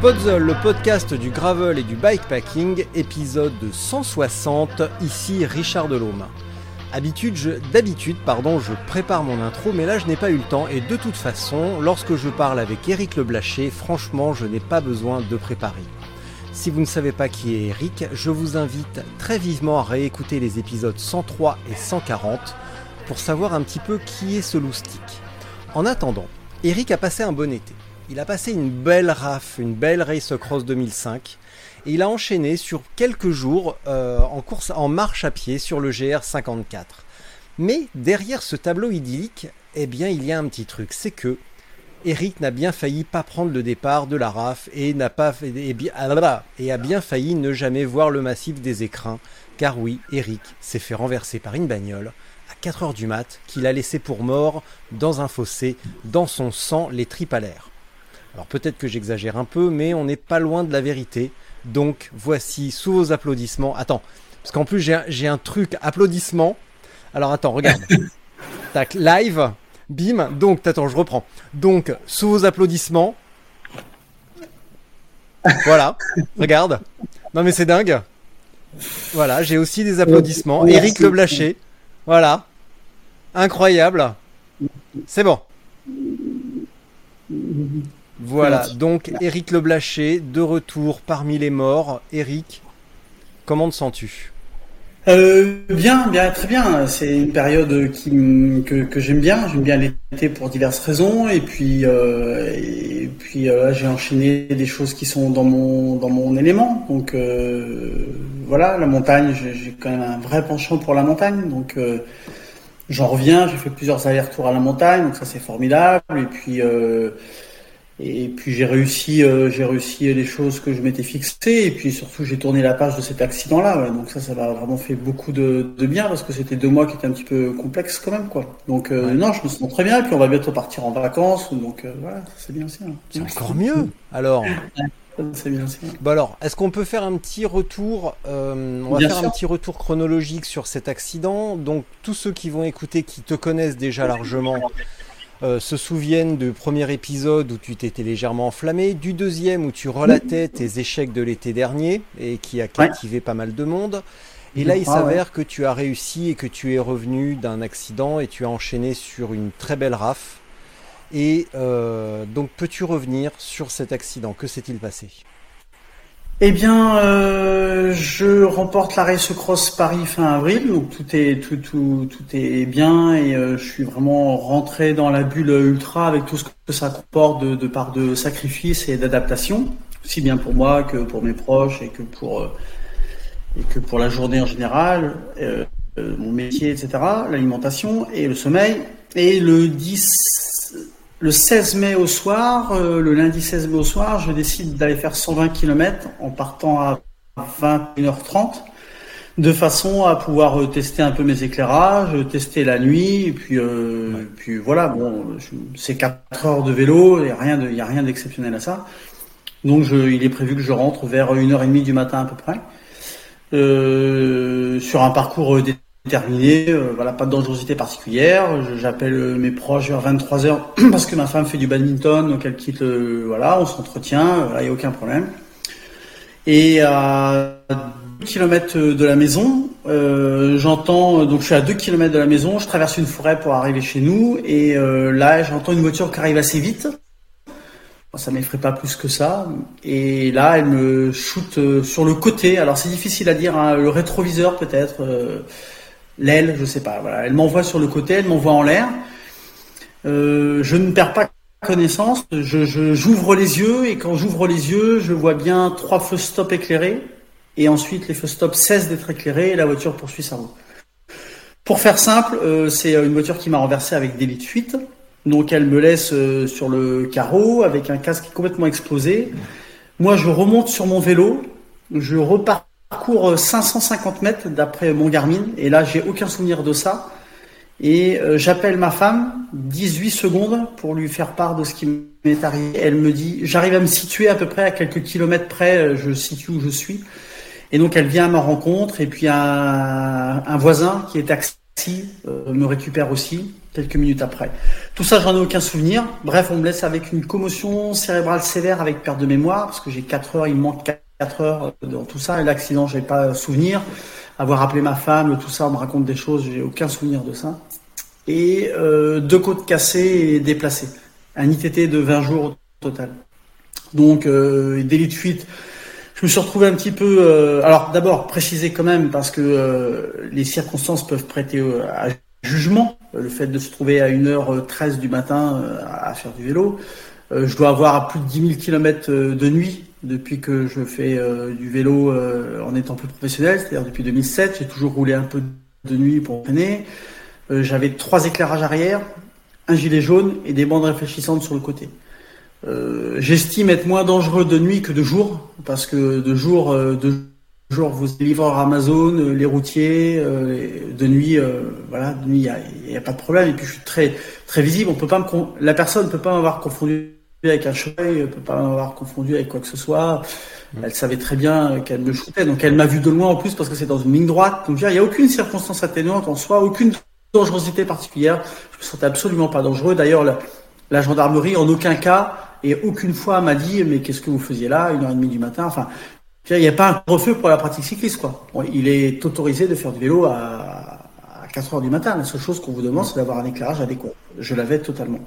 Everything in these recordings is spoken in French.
Spotzol, le podcast du gravel et du bikepacking, épisode 160, ici Richard Delhomme. Habitude, je, d'habitude, pardon, je prépare mon intro, mais là je n'ai pas eu le temps et de toute façon, lorsque je parle avec Eric Leblaché, franchement, je n'ai pas besoin de préparer. Si vous ne savez pas qui est Eric, je vous invite très vivement à réécouter les épisodes 103 et 140 pour savoir un petit peu qui est ce loustic. En attendant, Eric a passé un bon été. Il a passé une belle RAF, une belle Race Cross 2005, et il a enchaîné sur quelques jours euh, en course en marche à pied sur le GR 54. Mais derrière ce tableau idyllique, eh bien il y a un petit truc, c'est que Eric n'a bien failli pas prendre le départ de la RAF et n'a pas et, ah et a bien failli ne jamais voir le massif des écrins, car oui, Eric s'est fait renverser par une bagnole à 4 heures du mat qu'il a laissé pour mort dans un fossé, dans son sang les tripes. Alors peut-être que j'exagère un peu, mais on n'est pas loin de la vérité. Donc voici sous vos applaudissements. Attends, parce qu'en plus j'ai un truc applaudissement. Alors attends, regarde. Tac, live, bim. Donc attends, je reprends. Donc sous vos applaudissements. Voilà, regarde. Non mais c'est dingue. Voilà, j'ai aussi des applaudissements. Eric Leblaché. Voilà. Incroyable. C'est bon. Voilà, donc Eric Leblaché, de retour parmi les morts. Eric, comment te sens-tu? Euh, bien, bien, très bien. C'est une période qui, que, que j'aime bien. J'aime bien l'été pour diverses raisons. Et puis, euh, et puis euh, j'ai enchaîné des choses qui sont dans mon dans mon élément. Donc euh, voilà, la montagne. J'ai quand même un vrai penchant pour la montagne. Donc euh, j'en reviens. J'ai fait plusieurs allers-retours à la montagne. Donc ça c'est formidable. Et puis et puis j'ai réussi, euh, j'ai réussi les choses que je m'étais fixées. Et puis surtout, j'ai tourné la page de cet accident-là. Donc ça, ça m'a vraiment fait beaucoup de, de bien parce que c'était deux mois qui étaient un petit peu complexes quand même, quoi. Donc euh, non, je me sens très bien. Et puis on va bientôt partir en vacances. Donc euh, voilà, c'est bien aussi. Hein. C'est encore mieux. Alors. C'est bien aussi. Bon alors, est-ce qu'on peut faire un petit retour On va faire un petit retour chronologique sur cet accident. Donc tous ceux qui vont écouter, qui te connaissent déjà largement. Euh, se souviennent du premier épisode où tu t'étais légèrement enflammé, du deuxième où tu relatais tes échecs de l'été dernier et qui a captivé pas mal de monde. Et là, il s'avère que tu as réussi et que tu es revenu d'un accident et tu as enchaîné sur une très belle raf. Et euh, donc, peux-tu revenir sur cet accident? Que s'est-il passé? Eh bien, euh, je remporte la Race Cross Paris fin avril, donc tout est tout tout tout est bien et euh, je suis vraiment rentré dans la bulle ultra avec tout ce que ça comporte de, part de sacrifice et d'adaptation, aussi bien pour moi que pour mes proches et que pour euh, et que pour la journée en général, mon métier, etc., l'alimentation et le sommeil. Et le 10 le 16 mai au soir, euh, le lundi 16 mai au soir, je décide d'aller faire 120 km en partant à 21h30 de façon à pouvoir euh, tester un peu mes éclairages, tester la nuit, et puis, euh, puis voilà, bon, c'est 4 heures de vélo, il n'y a rien, de, y a rien d'exceptionnel à ça. Donc je, il est prévu que je rentre vers 1h30 du matin à peu près, euh, sur un parcours terminé, euh, voilà, pas de dangerosité particulière. J'appelle euh, mes proches vers 23 h parce que ma femme fait du badminton, donc elle quitte, voilà, on s'entretient, il n'y a aucun problème. Et à 2 km de la maison, euh, j'entends, donc je suis à 2 km de la maison, je traverse une forêt pour arriver chez nous, et là j'entends une voiture qui arrive assez vite. Ça m'effraie pas plus que ça. Et là, elle me shoot sur le côté. Alors c'est difficile à dire, hein, le rétroviseur peut-être l'aile, je sais pas. Voilà, elle m'envoie sur le côté, elle m'envoie en l'air. Euh, je ne perds pas connaissance, je, j'ouvre les yeux et quand j'ouvre les yeux, je vois bien trois feux stop éclairés et ensuite les feux stop cessent d'être éclairés et la voiture poursuit sa route. Pour faire simple, euh, c'est une voiture qui m'a renversé avec délit de fuite. Donc elle me laisse euh, sur le carreau avec un casque complètement explosé. Moi, je remonte sur mon vélo, je reparcours 550 mètres d'après mon Garmin et là, j'ai aucun souvenir de ça. Et euh, j'appelle ma femme 18 secondes pour lui faire part de ce qui m'est arrivé. Elle me dit, j'arrive à me situer à peu près à quelques kilomètres près, euh, je situe où je suis. Et donc elle vient à ma rencontre et puis un, un voisin qui est taxi euh, me récupère aussi quelques minutes après. Tout ça, j'en ai aucun souvenir. Bref, on me laisse avec une commotion cérébrale sévère avec perte de mémoire parce que j'ai 4 heures, il me manque 4 heures dans tout ça. Et l'accident, j'ai pas souvenir avoir appelé ma femme, tout ça, on me raconte des choses, j'ai aucun souvenir de ça. Et euh, deux côtes cassées et déplacées. Un ITT de 20 jours au total. Donc, euh, délit de fuite. Je me suis retrouvé un petit peu. Euh, alors, d'abord, préciser quand même, parce que euh, les circonstances peuvent prêter à jugement. Le fait de se trouver à 1h13 du matin à faire du vélo. je dois avoir plus de 10 000 km de nuit depuis que je fais euh, du vélo euh, en étant plus professionnel, c'est-à-dire depuis 2007. J'ai toujours roulé un peu de nuit pour entraîner. Euh, j'avais trois éclairages arrière, un gilet jaune et des bandes réfléchissantes sur le côté. J'estime être moins dangereux de nuit que de jour, parce que de jour, de jour vous livreurs Amazon, les routiers, de nuit, voilà, de nuit il n'y a, a, pas de problème. Et puis je suis très très visible. On peut pas me la personne ne peut pas m'avoir confondu avec un cheval, ne peut pas m'avoir confondu avec quoi que ce soit. Mm. Elle savait très bien qu'elle me shootait, donc elle m'a vu de loin en plus parce que c'est dans une ligne droite. Donc il n'y a aucune circonstance atténuante en soi, aucune dangerosité particulière. Je me sentais absolument pas dangereux. D'ailleurs, la, gendarmerie en aucun cas et aucune fois m'a dit mais qu'est-ce que vous faisiez là, une heure et demie du matin? Enfin, il n'y a pas un refus pour la pratique cycliste quoi. il est autorisé de faire du vélo à, à 4 heures du matin. La seule chose qu'on vous demande, c'est d'avoir un éclairage adéquat. Je l'avais totalement.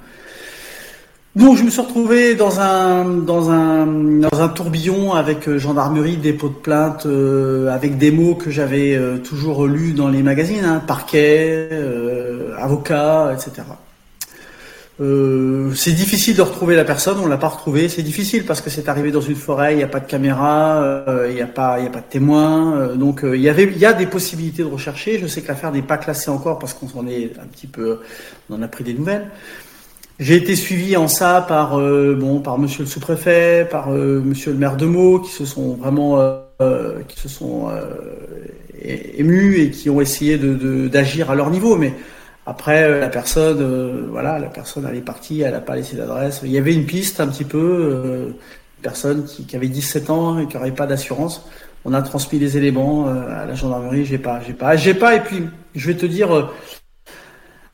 Donc je me suis retrouvé dans un dans un dans un tourbillon avec euh, gendarmerie, dépôt de plainte, euh, avec des mots que j'avais euh, toujours lus dans les magazines, hein, parquet, avocat, etc. c'est difficile de retrouver la personne, on l'a pas retrouvée. C'est difficile parce que c'est arrivé dans une forêt, il n'y a pas de caméra, il n'y a pas il y a pas de témoin. donc il y avait il y a des possibilités de rechercher. Je sais que l'affaire n'est pas classée encore parce qu'on s'en est un petit peu, on en a pris des nouvelles. J'ai été suivi en ça par euh, bon par Monsieur le sous-préfet, par euh, Monsieur le maire de Meaux, qui se sont vraiment euh, qui se sont émus et qui ont essayé de d'agir à leur niveau. Mais après la personne, voilà, la personne elle est partie, elle n'a pas laissé d'adresse. Il y avait une piste un petit peu, une personne qui, qui, avait 17 ans et qui n'avait pas d'assurance. On a transmis les éléments à la gendarmerie. J'ai pas, j'ai pas, j'ai pas. Et puis je vais te dire,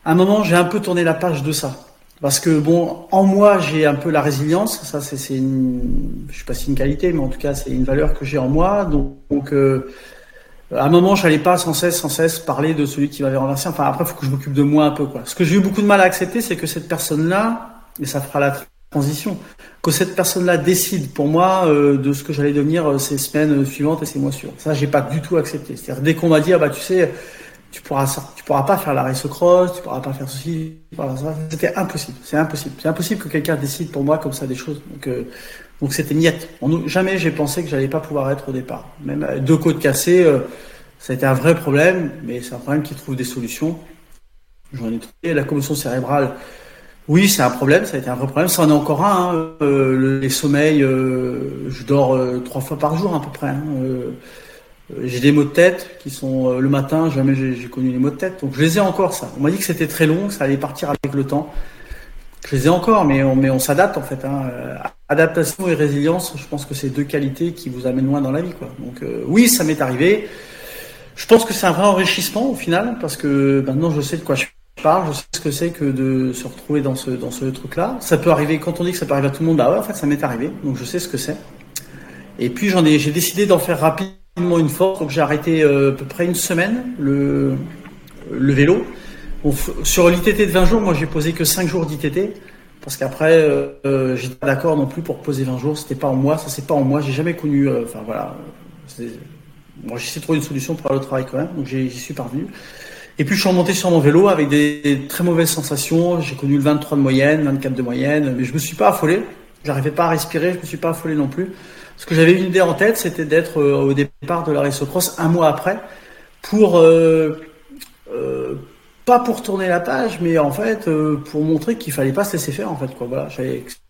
à un moment j'ai un peu tourné la page de ça. Parce que bon, en moi, j'ai un peu la résilience. Ça, c'est une, je sais pas si une qualité, mais en tout cas, c'est une valeur que j'ai en moi. Donc, euh, à un moment, j'allais pas sans cesse, sans cesse parler de celui qui m'avait renversé. Enfin, après, il faut que je m'occupe de moi un peu, quoi. Ce que j'ai eu beaucoup de mal à accepter, c'est que cette personne-là, et ça fera la transition, que cette personne-là décide pour moi euh, de ce que j'allais devenir euh, ces semaines suivantes et ces mois suivants. Ça, j'ai pas du tout accepté. C'est-à-dire, dès qu'on m'a dit, ah bah, tu sais, tu pourras tu pourras pas faire la race cross, tu pourras pas faire ceci, c'était impossible, c'est impossible, c'est impossible que quelqu'un décide pour moi comme ça des choses. Donc euh, donc c'était niette. jamais j'ai pensé que j'allais pas pouvoir être au départ. Même deux côtes cassées, euh, ça a été un vrai problème, mais c'est un problème qui trouve des solutions. J'en ai trouvé. La commotion cérébrale, oui, c'est un problème, ça a été un vrai problème. Ça en est encore un. Hein. Euh, les sommeils, je dors trois fois par jour à peu près. Hein. Euh, j'ai des maux de tête qui sont euh, le matin, jamais j'ai connu les maux de tête. Donc je les ai encore ça. On m'a dit que c'était très long, ça allait partir avec le temps. Je les ai encore, mais on, mais on s'adapte en fait. Hein. Euh, adaptation et résilience, je pense que c'est deux qualités qui vous amènent loin dans la vie. Quoi. Donc oui, ça m'est arrivé. Je pense que c'est un vrai enrichissement au final, parce que maintenant je sais de quoi je parle, je sais ce que c'est que de se retrouver dans ce, dans ce truc-là. Ça peut arriver, quand on dit que ça peut arriver à tout le monde, bah ouais, en fait ça m'est arrivé, donc je sais ce que c'est. Et puis j'en ai, j'ai décidé d'en faire rapide une force, donc j'ai arrêté euh, à peu près une semaine le, vélo. sur l'ITT de 20 jours, moi j'ai posé que 5 jours d'ITT, parce qu'après euh, euh, j'étais pas d'accord non plus pour poser 20 jours, c'était pas en moi, ça c'est pas en moi, j'ai jamais connu, enfin voilà, moi j'essaie de trouver une solution pour aller au travail quand même, donc j'y suis parvenu. Et puis je suis remonté sur mon vélo avec des très mauvaises sensations. J'ai connu le 23 de moyenne, 24 de moyenne, mais je me suis pas affolé. J'arrivais pas à respirer, je me suis pas affolé non plus. Ce que j'avais une idée en tête, c'était d'être euh, au départ de la Race Cross un mois après pour euh, euh, pas pour tourner la page, mais en fait euh, pour montrer qu'il fallait pas se laisser faire en fait quoi. Voilà,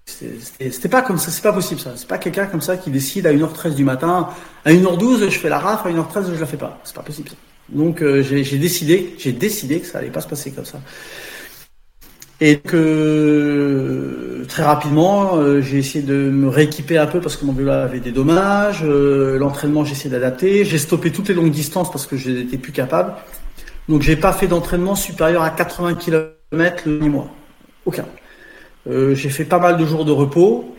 c'était pas comme ça, c'est pas possible ça. C'est pas quelqu'un comme ça qui décide à 1h13 du matin, à 1h12 je fais la raf, à 1h13 je la fais pas. C'est pas possible. Ça. Donc euh, j'ai décidé, j'ai décidé que ça allait pas se passer comme ça. Et que très rapidement, euh, j'ai essayé de me rééquiper un peu parce que mon vélo avait des dommages. Euh, L'entraînement, j'ai essayé d'adapter. J'ai stoppé toutes les longues distances parce que je n'étais plus capable. Donc j'ai pas fait d'entraînement supérieur à 80 km le dernier mois. Aucun. Euh, j'ai fait pas mal de jours de repos.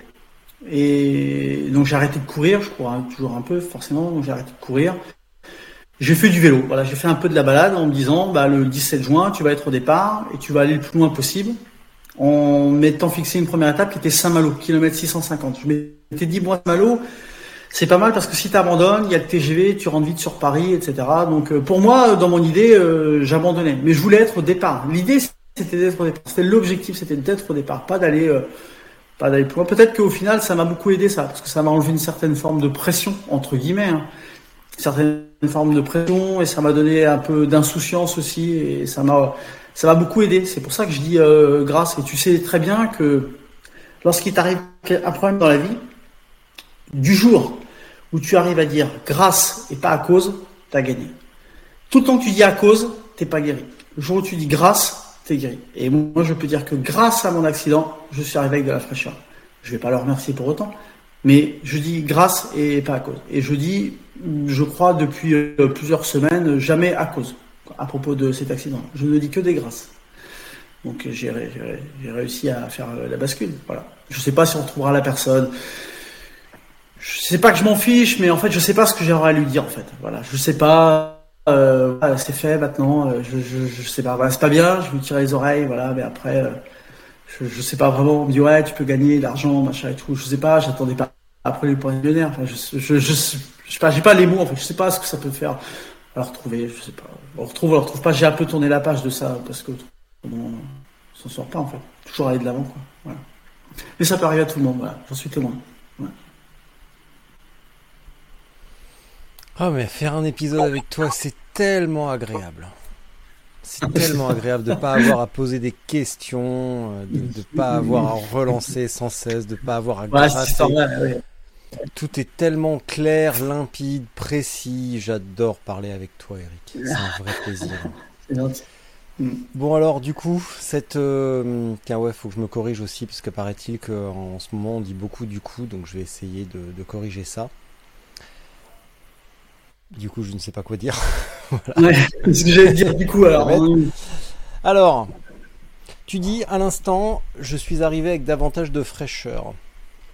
Et donc j'ai arrêté de courir, je cours toujours un peu forcément, donc j'ai arrêté de courir. J'ai fait du vélo. Voilà, j'ai fait un peu de la balade en me disant, bah, le 17 juin, tu vas être au départ et tu vas aller le plus loin possible en m'étant fixé une première étape qui était Saint-Malo, kilomètre 650. Je m'étais dit, moi, Saint-Malo, c'est pas mal parce que si tu abandonnes, il y a le TGV, tu rentres vite sur Paris, etc. Donc, euh, pour moi, dans mon idée, euh, j'abandonnais. Mais je voulais être au départ. L'idée, c'était d'être au départ. C'était l'objectif, c'était d'être au départ, pas d'aller, euh, pas d'aller plus loin. Peut-être qu'au final, ça m'a beaucoup aidé ça, parce que ça m'a enlevé une certaine forme de pression, entre guillemets. Hein certaine forme de pression et ça m'a donné un peu d'insouciance aussi et ça m'a ça m'a beaucoup aidé. C'est pour ça que je dis euh, grâce et tu sais très bien que lorsqu'il t'arrive un problème dans la vie, du jour où tu arrives à dire grâce et pas à cause, t'as gagné. Tout le temps que tu dis à cause, t'es pas guéri. Le jour où tu dis grâce, t'es guéri. Et moi, je peux dire que grâce à mon accident, je suis arrivé avec de la fraîcheur. Je vais pas le remercier pour autant, mais je dis grâce et pas à cause. Et je dis je crois, depuis euh, plusieurs semaines, jamais à cause, à propos de cet accident. Je ne dis que des grâces. Donc j'ai réussi à faire euh, la bascule. Voilà. Je ne sais pas si on retrouvera la personne. Je sais pas que je m'en fiche, mais en fait, je sais pas ce que j'aurais à lui dire. En fait, voilà, je sais pas. Euh, c'est fait maintenant. Euh, je, je, je sais pas. Voilà, c'est pas bien. Je lui tire les oreilles. Voilà, mais après, je, je sais pas vraiment. On me dit ouais, tu peux gagner de l'argent, machin et tout. Je sais pas. J'attendais pas après les points millionnaires. Enfin, je, je, je, pas, j'ai pas les mots en fait, je sais pas ce que ça peut faire à retrouver, je sais pas. On retrouve, on retrouve pas, j'ai un peu tourné la page de ça parce que on s'en sort pas en fait. Toujours aller de l'avant quoi. Voilà. Mais ça peut arriver à tout le monde, voilà, j'en suis témoin. Ah mais faire un épisode avec toi, c'est tellement agréable. C'est tellement agréable de ne pas avoir à poser des questions, euh, de ne pas avoir à relancer sans cesse, de ne pas avoir à grasser. Ouais, tout est tellement clair, limpide, précis. J'adore parler avec toi, Eric. C'est un vrai plaisir. Bon alors du coup, cette... Euh... Tiens ouais, faut que je me corrige aussi, parce que paraît-il qu'en ce moment on dit beaucoup du coup, donc je vais essayer de, corriger ça. Du coup, je ne sais pas quoi dire. voilà. Ouais, ce que j'allais dire du coup alors. Alors, tu dis à l'instant, je suis arrivé avec davantage de fraîcheur.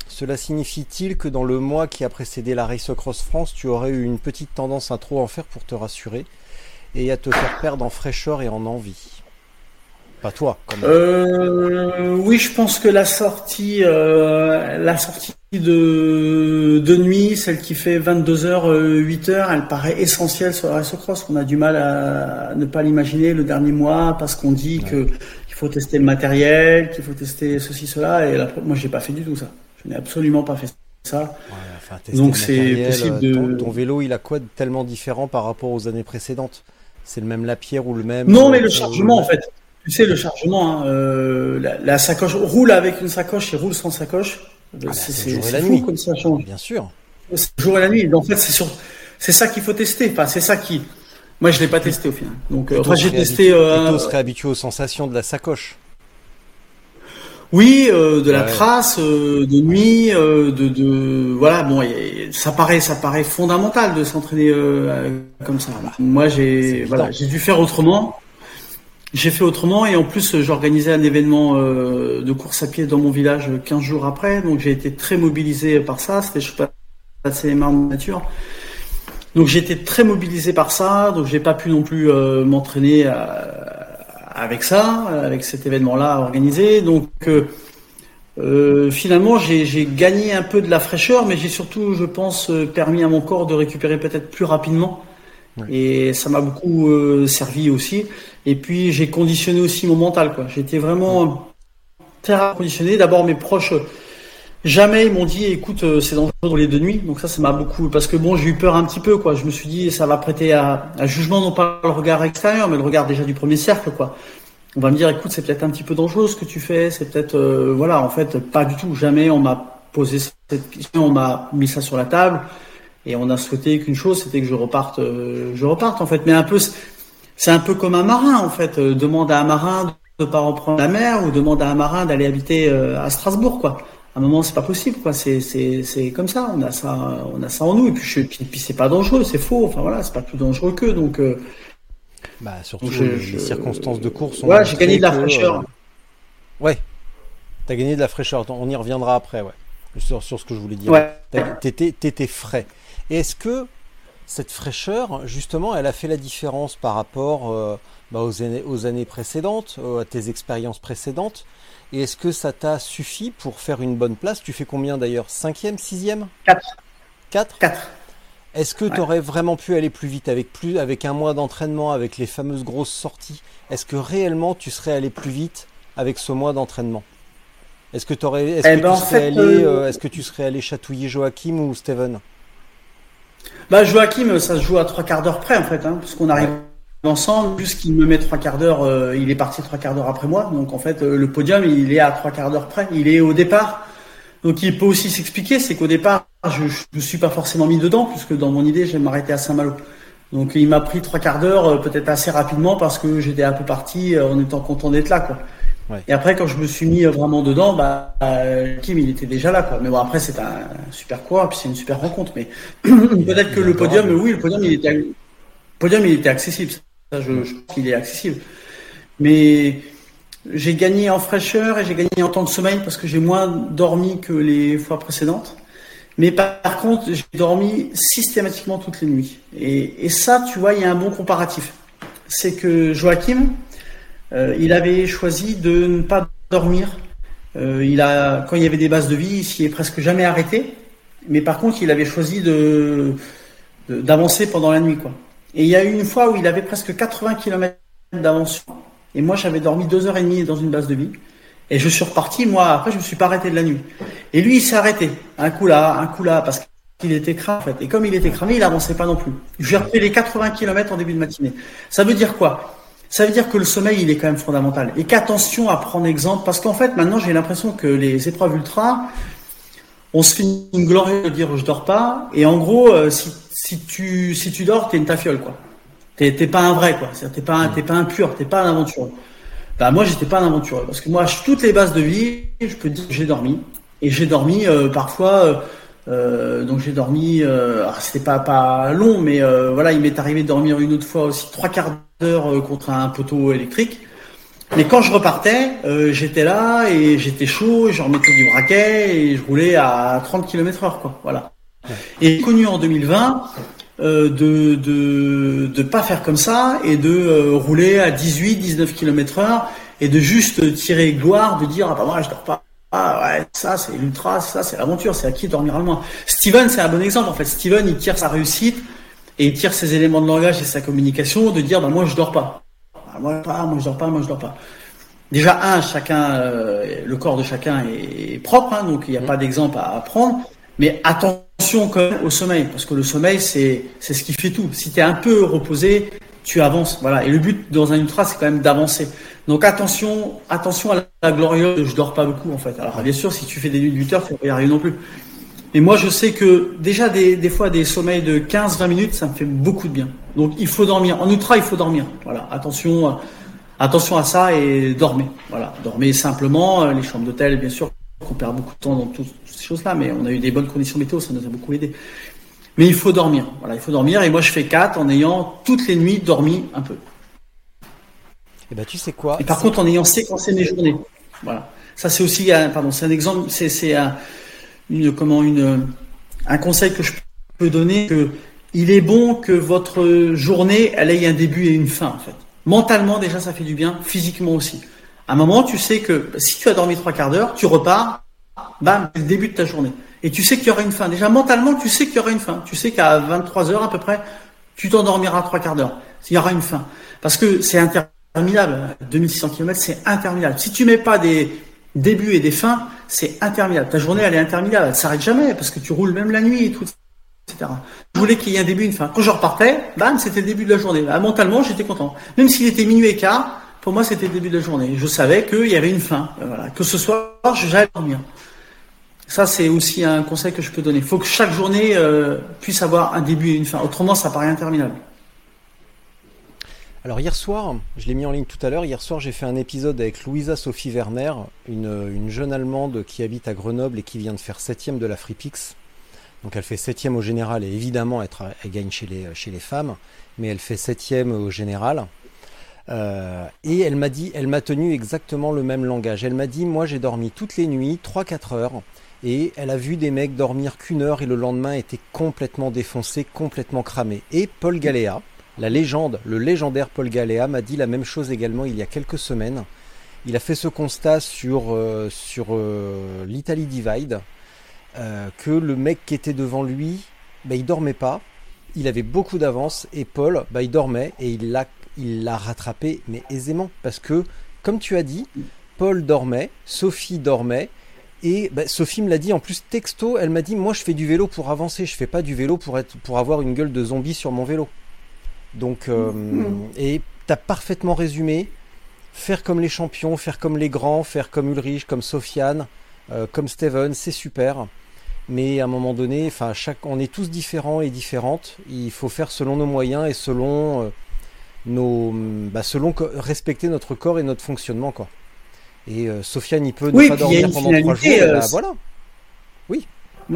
Cela signifie-t-il que dans le mois qui a précédé la Race Cross France, tu aurais eu une petite tendance à trop en faire pour te rassurer et à te faire perdre en fraîcheur et en envie? Pas toi, quand même. Euh, oui, je pense que la sortie, euh, la sortie de, de nuit, celle qui fait 22h, 8h, elle paraît essentielle sur la Race Cross. On a du mal à ne pas l'imaginer le dernier mois parce qu'on dit que qu'il faut tester le matériel, qu'il faut tester ceci, cela. Et la, moi, j'ai pas fait du tout ça. Je n'ai absolument pas fait ça. Donc c'est possible de. Ton, vélo, il a quoi de tellement différent par rapport aux années précédentes? C'est le même lapierre ou le même. Non, mais le chargement, en fait. Tu sais, le chargement, hein, euh, la, sacoche roule avec une sacoche et roule sans sacoche. Ah bah, c'est jour et la nuit. Comme ça change. Bien sûr. C'est jour et la nuit. En fait, c'est sur... c'est ça qu'il faut tester. Enfin, c'est ça qui. Moi, je l'ai pas testé au final. Donc, euh, j'ai testé. Euh... serait habitué aux sensations de la sacoche. Oui, euh, de la trace, euh, de nuit, euh, de, de, voilà. Bon, ça paraît, ça paraît fondamental de s'entraîner comme ça. Moi, j'ai, voilà, j'ai dû faire autrement. J'ai fait autrement et en plus, j'organisais un événement de course à pied dans mon village 15 jours après, donc j'ai été très mobilisé par ça. C'était, je pas assez marre de nature. Donc j'ai été très mobilisé par ça, donc j'ai pas pu non plus m'entraîner avec ça, avec cet événement-là organisé. Donc euh, euh, finalement, j'ai gagné un peu de la fraîcheur, mais j'ai surtout, je pense, euh, permis à mon corps de récupérer peut-être plus rapidement Et ça m'a beaucoup euh, servi aussi. Et puis j'ai conditionné aussi mon mental. quoi. J'étais vraiment très conditionné. D'abord mes proches, jamais ils m'ont dit écoute euh, c'est dangereux de rouler de nuit. Donc ça ça m'a beaucoup parce que bon j'ai eu peur un petit peu quoi. Je me suis dit ça va prêter à, à jugement non pas le regard extérieur mais le regard déjà du premier cercle quoi. On va me dire écoute c'est peut-être un petit peu dangereux ce que tu fais. C'est peut-être euh, voilà en fait pas du tout. Jamais on m'a posé cette question. On m'a mis ça sur la table. Et on a souhaité qu'une chose, c'était que je reparte, euh, je reparte en fait. Mais un peu, c'est un peu comme un marin en fait. Euh, demande à un marin de ne pas reprendre la mer ou demande à un marin d'aller habiter euh, à Strasbourg quoi. À un moment, c'est pas possible quoi. C'est c'est c'est comme ça. On a ça, on a ça en nous. Et puis je, puis, puis c'est pas dangereux, c'est faux. Enfin voilà, c'est pas plus dangereux qu'eux. Donc bah surtout les, circonstances de course. Ouais, j'ai gagné de la fraîcheur. ouais, t'as gagné de la fraîcheur. On y reviendra après, ouais. Sur, sur ce que je voulais dire. Ouais. T'étais frais. Et est-ce que cette fraîcheur, justement, elle a fait la différence par rapport euh, bah, aux, années, aux, années, précédentes, euh, à tes expériences précédentes? Et est-ce que ça t'a suffi pour faire une bonne place? Tu fais combien d'ailleurs? Cinquième, sixième? Quatre. Quatre? Quatre. Est-ce que tu aurais vraiment pu aller plus vite avec, plus, avec un mois d'entraînement, avec les fameuses grosses sorties? Est-ce que réellement tu serais allé plus vite avec ce mois d'entraînement? Est-ce que, eh ben, tu serais allé, euh, est-ce que tu serais allé chatouiller Joachim ou Steven? Bah Joachim, ça se joue à trois quarts d'heure près en fait, hein, parce qu'on arrive ensemble. Plus qu'il me met trois quarts d'heure, euh, il est parti trois quarts d'heure après moi. Donc en fait, euh, le podium, il est à trois quarts d'heure près. Il est au départ. Donc il peut aussi s'expliquer, c'est qu'au départ, je ne suis pas forcément mis dedans, puisque dans mon idée, j'aime m'arrêter à Saint-Malo. Donc il m'a pris trois quarts d'heure, euh, peut-être assez rapidement, parce que j'étais un peu parti en étant content d'être là. Quoi. Et après, quand je me suis mis vraiment dedans, bah, Kim, il était déjà là, quoi. Mais bon, après, c'est un super quoi, puis c'est une super rencontre. Mais peut-être que le podium, oui, le podium, il était, podium, il était accessible. Ça, je, je pense qu'il est accessible. Mais j'ai gagné en fraîcheur et j'ai gagné en temps de sommeil parce que j'ai moins dormi que les fois précédentes. Mais par, contre, j'ai dormi systématiquement toutes les nuits. Et, et ça, tu vois, il y a un bon comparatif. C'est que Joachim, euh, il avait choisi de ne pas dormir. Euh, il a, quand il y avait des bases de vie, il s'y est presque jamais arrêté. Mais par contre, il avait choisi d'avancer pendant la nuit, quoi. Et il y a eu une fois où il avait presque 80 km d'avance. Et moi, j'avais dormi deux heures et demie dans une base de vie. Et je suis reparti, moi, après, je me suis pas arrêté de la nuit. Et lui, il s'est arrêté. Un coup là, un coup là, parce qu'il était cramé, en fait. Et comme il était cramé, il avançait pas non plus. J'ai refait les 80 km en début de matinée. Ça veut dire quoi? Ça veut dire que le sommeil, il est quand même fondamental. Et qu'attention à prendre exemple, parce qu'en fait, maintenant, j'ai l'impression que les épreuves ultra, on se fait une gloire de dire je dors pas, et en gros, euh, si, si, tu, si tu dors, t'es une tafiole, quoi. T'es, pas un vrai, quoi. T'es pas, t'es pas un pur, t'es pas un aventureux. Bah, moi, j'étais pas un aventureux, parce que moi, toutes les bases de vie, je peux dire que j'ai dormi. Et j'ai dormi, euh, parfois, euh, donc j'ai dormi, euh, c'était pas pas long, mais euh, voilà, il m'est arrivé de dormir une autre fois aussi trois quarts d'heure euh, contre un poteau électrique. Mais quand je repartais, j'étais là et j'étais chaud, je remettais du braquet et je roulais à 30 km heure, quoi. Voilà. Et connu en 2020 euh, de, de de pas faire comme ça et de rouler à 18, 19 km heure et de juste tirer gloire, de dire ah bah moi je dors pas ah ouais, ça c'est l'ultra, ça c'est l'aventure, c'est à qui dormira le moins. Steven, c'est un bon exemple en fait. Steven, il tire sa réussite et il tire ses éléments de langage et sa communication de dire bah moi je dors pas. Ah, moi pas, moi je dors pas, moi je dors pas. Déjà un, chacun, euh, le corps de chacun est propre, hein, donc il n'y a pas d'exemple à, prendre. Mais attention quand même au sommeil, parce que le sommeil c'est c'est ce qui fait tout. Si tu es un peu reposé, tu avances. Voilà. Et le but dans un ultra, c'est quand même d'avancer. Donc attention, attention à la glorieuse. Je dors pas beaucoup en fait. Alors bien sûr, si tu fais des nuits de 8 heures, tu vas pas y arriver non plus. Mais moi, je sais que déjà des, fois des sommeils de 15-20 minutes, ça me fait beaucoup de bien. Donc il faut dormir. En ultra, il faut dormir. Voilà. Attention, attention à ça et dormez. Voilà. Dormez simplement. Les chambres d'hôtel, bien sûr, on perd beaucoup de temps dans toutes ces choses-là, mais on a eu des bonnes conditions météo, ça nous a beaucoup aidé. Mais il faut dormir. Voilà, il faut dormir. Et moi, je fais 4 en ayant toutes les nuits dormi un peu. Et eh ben, tu sais quoi? Et par contre, en ayant séquencé mes journées. Voilà. Ça, c'est aussi, un, pardon, c'est un exemple, c'est, c'est un, une, comment, une, un conseil que je peux donner que il est bon que votre journée, elle ait un début et une fin, en fait. Mentalement, déjà, ça fait du bien. Physiquement aussi. À un moment, tu sais que si tu as dormi trois quarts d'heure, tu repars, bam, c'est le début de ta journée. Et tu sais qu'il y aura une fin. Déjà, mentalement, tu sais qu'il y aura une fin. Tu sais qu'à 23 heures à peu près, Tu t'endormiras trois quarts d'heure. Il y aura une fin. Parce que c'est interminable. 2600 km, c'est interminable. Si tu mets pas des débuts et des fins, c'est interminable. Ta journée, elle est interminable. Elle s'arrête jamais parce que tu roules même la nuit et tout, etc. Je voulais qu'il y ait un début une fin. Quand je repartais, bam, c'était le début de la journée. Bah, mentalement, j'étais content. Même s'il était minuit et quart, pour moi, c'était le début de la journée. Je savais qu'il y avait une fin. Voilà. Que ce soir, j'allais dormir. Ça, c'est aussi un conseil que je peux donner. Il faut que chaque journée euh, puisse avoir un début et une fin. Autrement, ça paraît interminable. Alors hier soir, je l'ai mis en ligne tout à l'heure, hier soir j'ai fait un épisode avec Louisa Sophie Werner, une, jeune Allemande qui habite à Grenoble et qui vient de faire septième de la Freepix. Donc elle fait septième au général et évidemment elle, gagne chez les, femmes, mais elle fait septième au général. Euh, et elle m'a dit, elle m'a tenu exactement le même langage. Elle m'a dit, moi j'ai dormi toutes les nuits, 3-4 heures, et elle a vu des mecs dormir qu'une heure et le lendemain était complètement défoncé, complètement cramé. Et Paul Galéa, la légende, le légendaire Paul Galéa m'a dit la même chose également il y a quelques semaines. Il a fait ce constat sur, euh, sur euh, l'Italie Divide, euh, que le mec qui était devant lui, bah, il dormait pas, il avait beaucoup d'avance, et Paul, bah, il dormait, et il l'a, rattrapé, mais aisément, parce que, comme tu as dit, Paul dormait, Sophie dormait, et bah, Sophie me l'a dit en plus texto, elle m'a dit moi je fais du vélo pour avancer, je fais pas du vélo pour être pour avoir une gueule de zombie sur mon vélo. Donc, euh, mm. et tu as parfaitement résumé. Faire comme les champions, faire comme les grands, faire comme Ulrich, comme Sofiane, euh, comme Steven, c'est super. Mais à un moment donné, enfin, chaque, on est tous différents et différentes. Il faut faire selon nos moyens et selon euh, nos, bah, selon respecter notre corps et notre fonctionnement, quoi. Et Sofiane, il peut ne pas dormir pendant trois jours. Bah, voilà. Oui.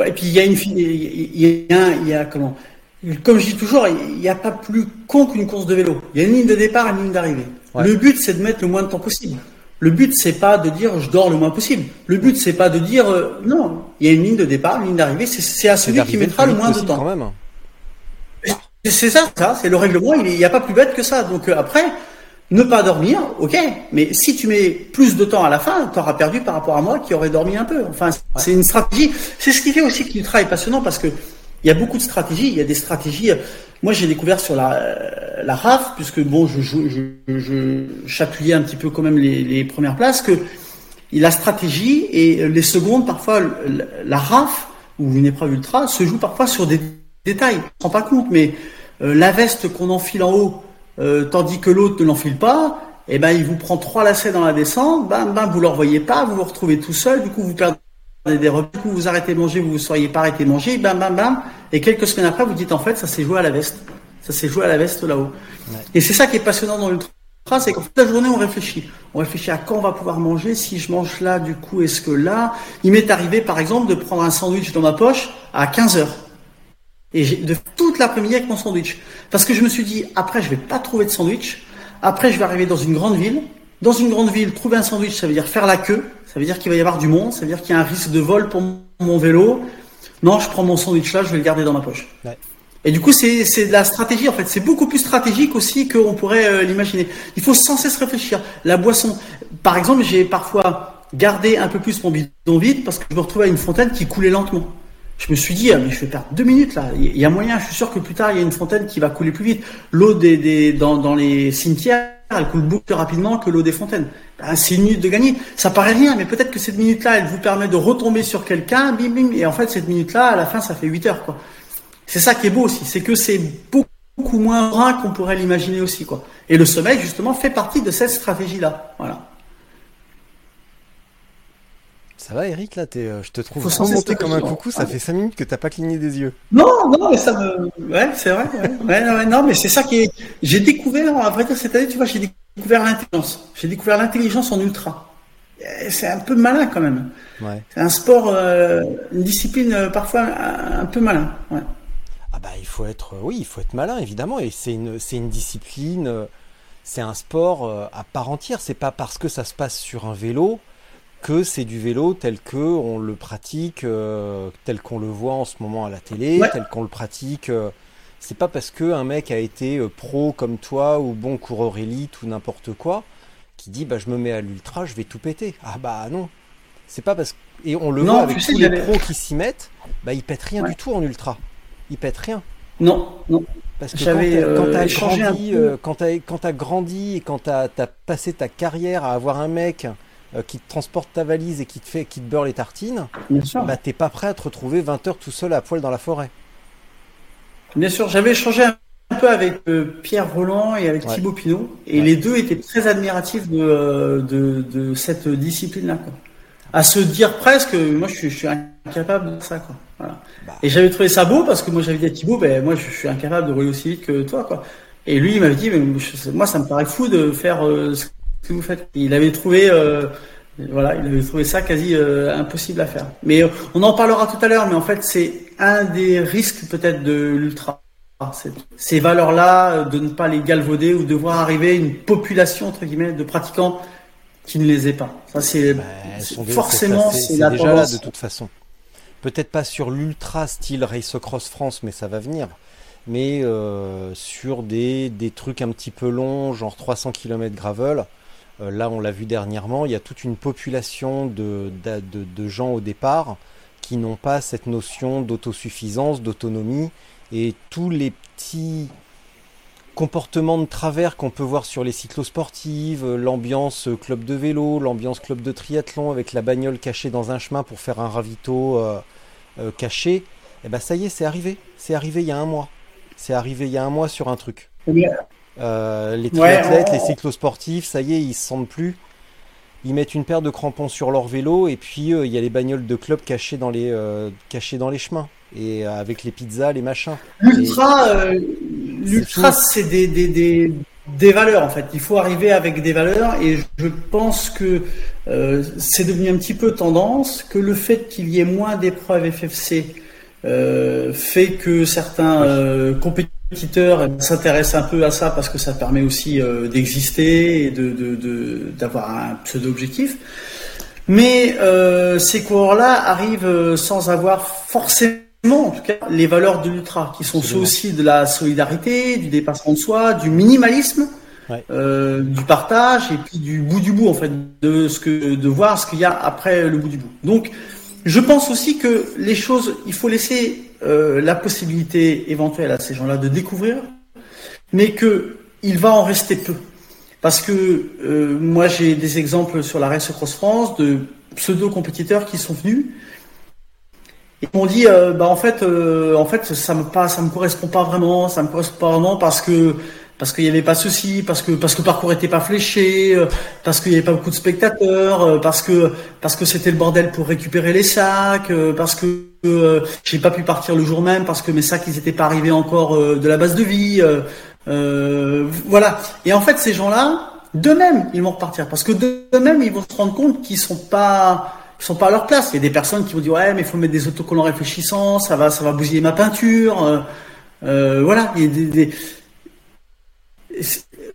et puis il y a une, il y a, il y a comment? Comme je dis toujours, il n'y a pas plus con qu'une course de vélo. Il y a une ligne de départ et une ligne d'arrivée. Le but, c'est de mettre le moins de temps possible. Le but, c'est pas de dire je dors le moins possible. Le but, c'est pas de dire euh, non. Il y a une ligne de départ, une ligne d'arrivée. C'est à celui qui mettra le moins de temps. C'est ça, ça. C'est le règlement. Il n'y a pas plus bête que ça. Donc euh, après, ne pas dormir, ok. Mais si tu mets plus de temps à la fin, tu auras perdu par rapport à moi qui aurait dormi un peu. Enfin, c'est une stratégie. C'est ce qui fait aussi que le travail est passionnant parce que il y a beaucoup de stratégies. Il y a des stratégies. Moi, j'ai découvert sur la, la RAF, puisque bon, je, je, je, chatouillais un petit peu quand même les, les premières places, que la stratégie et les secondes, parfois, la RAF ou une épreuve ultra se joue parfois sur des détails. On ne rend pas compte, mais euh, la veste qu'on enfile en haut, euh, tandis que l'autre ne l'enfile pas, eh ben, il vous prend trois lacets dans la descente, bam, bam, vous ne le revoyez pas, vous vous retrouvez tout seul, du coup, vous perdez des repas, vous arrêtez de manger, vous ne seriez pas arrêté de manger, bam, bam, bam. Et quelques semaines après, vous dites en fait, ça s'est joué à la veste. Ça s'est joué à la veste là-haut. Et c'est ça qui est passionnant dans l'ultra, c'est qu'en toute la journée, on réfléchit. On réfléchit à quand on va pouvoir manger. Si je mange là, du coup, est-ce que là, il m'est arrivé, par exemple, de prendre un sandwich dans ma poche à 15 heures. Et de toute l'après-midi avec mon sandwich. Parce que je me suis dit, après, je vais pas trouver de sandwich. Après, je vais arriver dans une grande ville. Dans une grande ville, trouver un sandwich, ça veut dire faire la queue. Ça veut dire qu'il va y avoir du monde, ça veut dire qu'il y a un risque de vol pour mon vélo. Non, je prends mon sandwich là, je vais le garder dans ma poche. Et du coup, c'est de la stratégie en fait. C'est beaucoup plus stratégique aussi qu'on pourrait euh, l'imaginer. Il faut sans cesse réfléchir. La boisson, par exemple, j'ai parfois gardé un peu plus mon bidon vide parce que je me retrouvais à une fontaine qui coulait lentement. Je me suis dit, ah, mais je vais perdre deux minutes là. Il y a moyen, je suis sûr que plus tard, il y a une fontaine qui va couler plus vite. L'eau des, des, dans, dans les cimetières, elle coule beaucoup plus rapidement que l'eau des fontaines. Ben, c'est une minute de gagner. Ça paraît rien, mais peut-être que cette minute-là, elle vous permet de retomber sur quelqu'un, bim, bim, et en fait, cette minute-là, à la fin, ça fait 8 heures, quoi. C'est ça qui est beau aussi, c'est que c'est beaucoup moins rare qu'on pourrait l'imaginer aussi, quoi. Et le sommeil, justement, fait partie de cette stratégie-là. Voilà. Ça va, Eric, là, euh, je te trouve remonté comme un coucou. Ça fait 5 minutes que t'as pas cligné des yeux. Non, non, mais ça me. Ouais, c'est vrai. Ouais. non, mais c'est ça qui est. J'ai découvert, à vrai dire, cette année, tu vois, j'ai découvert l'intelligence. J'ai découvert l'intelligence en ultra. C'est un peu malin quand même. Ouais. C'est un sport, euh, une discipline euh, parfois un, peu malin. Ouais. Ah bah, il faut être, oui, il faut être malin évidemment, et c'est une, c'est une discipline, c'est un sport à part entière. C'est pas parce que ça se passe sur un vélo que c'est du vélo tel que on le pratique, euh, tel qu'on le voit en ce moment à la télé, tel qu'on le pratique. Euh, c'est pas parce que un mec a été euh, pro comme toi ou bon coureur élite ou n'importe quoi qui dit bah je me mets à l'ultra, je vais tout péter. Ah bah non. C'est pas parce que et on le voit avec tous les pros qui s'y mettent, bah ils pètent rien du tout en ultra. Ils pètent rien. Non, non. Parce que quand tu as, grandi, quand as grandi et quand tu as, passé ta carrière à avoir un mec qui te transporte ta valise et qui te fait, qui te beurre les tartines, bah t'es pas prêt à te retrouver 20 heures tout seul à poil dans la forêt. Bien sûr, j'avais échangé un peu avec Pierre Roland et avec Thibaut Pinot, et les deux étaient très admiratifs de, de, cette discipline-là à se dire presque, moi je suis, je suis incapable de ça quoi. Voilà. Bah. Et j'avais trouvé ça beau parce que moi j'avais dit à Thibaut, ben moi je suis incapable de rouler aussi vite que toi quoi. Et lui il m'avait dit, mais moi ça me paraît fou de faire euh, ce que vous faites. il avait trouvé, euh, voilà, il avait trouvé ça quasi euh, impossible à faire. Mais on en parlera tout à l'heure, mais en fait c'est un des risques peut-être de l'ultra. Ces valeurs-là, de ne pas les galvauder ou de voir arriver une population entre guillemets de pratiquants qui ne les ait pas. Ça, c'est bah, forcément c'est déjà là de toute façon. Peut-être pas sur l'ultra style Race Cross France, mais ça va venir. Mais euh, sur des, des, trucs un petit peu longs, genre 300 km gravel, euh, là on l'a vu dernièrement, il y a toute une population de, de, gens au départ qui n'ont pas cette notion d'autosuffisance, d'autonomie, et tous les petits comportement de travers qu'on peut voir sur les cyclosportives, euh, l'ambiance euh, club de vélo, l'ambiance club de triathlon avec la bagnole cachée dans un chemin pour faire un ravito euh, caché, et eh ben ça y est, c'est arrivé. C'est arrivé il y a un mois. C'est arrivé il y a un mois sur un truc. Les triathlètes, les cyclosportifs, ça y est, ils se sentent plus. Ils mettent une paire de crampons sur leur vélo et puis il y a les bagnoles de club cachées dans les, cachées dans les chemins et avec les pizzas, les machins. L'ultra, l'ultra, c'est des, des, des, des, valeurs en fait. Il faut arriver avec des valeurs et je pense que euh, c'est devenu un petit peu tendance que le fait qu'il y ait moins d'épreuves FFC euh, fait que certains euh, compétiteurs s'intéressent un peu à ça parce que ça permet aussi euh, d'exister et de d'avoir un pseudo objectif. Mais euh, ces coureurs-là arrivent sans avoir forcément en tout cas, les valeurs de l'ultra, qui sont ceux aussi de la solidarité, du dépassement de soi, du minimalisme, euh, du partage et puis du bout du bout en fait, de ce que, de voir ce qu'il y a après le bout du bout. Donc, je pense aussi que les choses, il faut laisser euh, la possibilité éventuelle à ces gens-là de découvrir, mais que il va en rester peu. Parce que euh, moi, j'ai des exemples sur la Race Cross France de pseudo-compétiteurs qui sont venus ils m'ont dit, euh, bah en fait, en fait, ça me me correspond pas vraiment, ça me correspond pas vraiment parce que parce qu'il y avait pas ceci, parce que parce que le parcours était pas fléché, euh, parce qu'il y avait pas beaucoup de spectateurs, parce que parce que c'était le bordel pour récupérer les sacs, parce que j'ai pas pu partir le jour même parce que mes sacs ils étaient pas arrivés encore de la base de vie, voilà. Et en fait, ces gens-là, d'eux-mêmes, ils vont repartir parce que d'eux-mêmes, ils vont se rendre compte qu'ils sont pas sont pas à leur place. Il y a des personnes qui vont dire ouais mais il faut mettre des autocollants réfléchissants, ça va ça va bousiller ma peinture. Euh, euh voilà.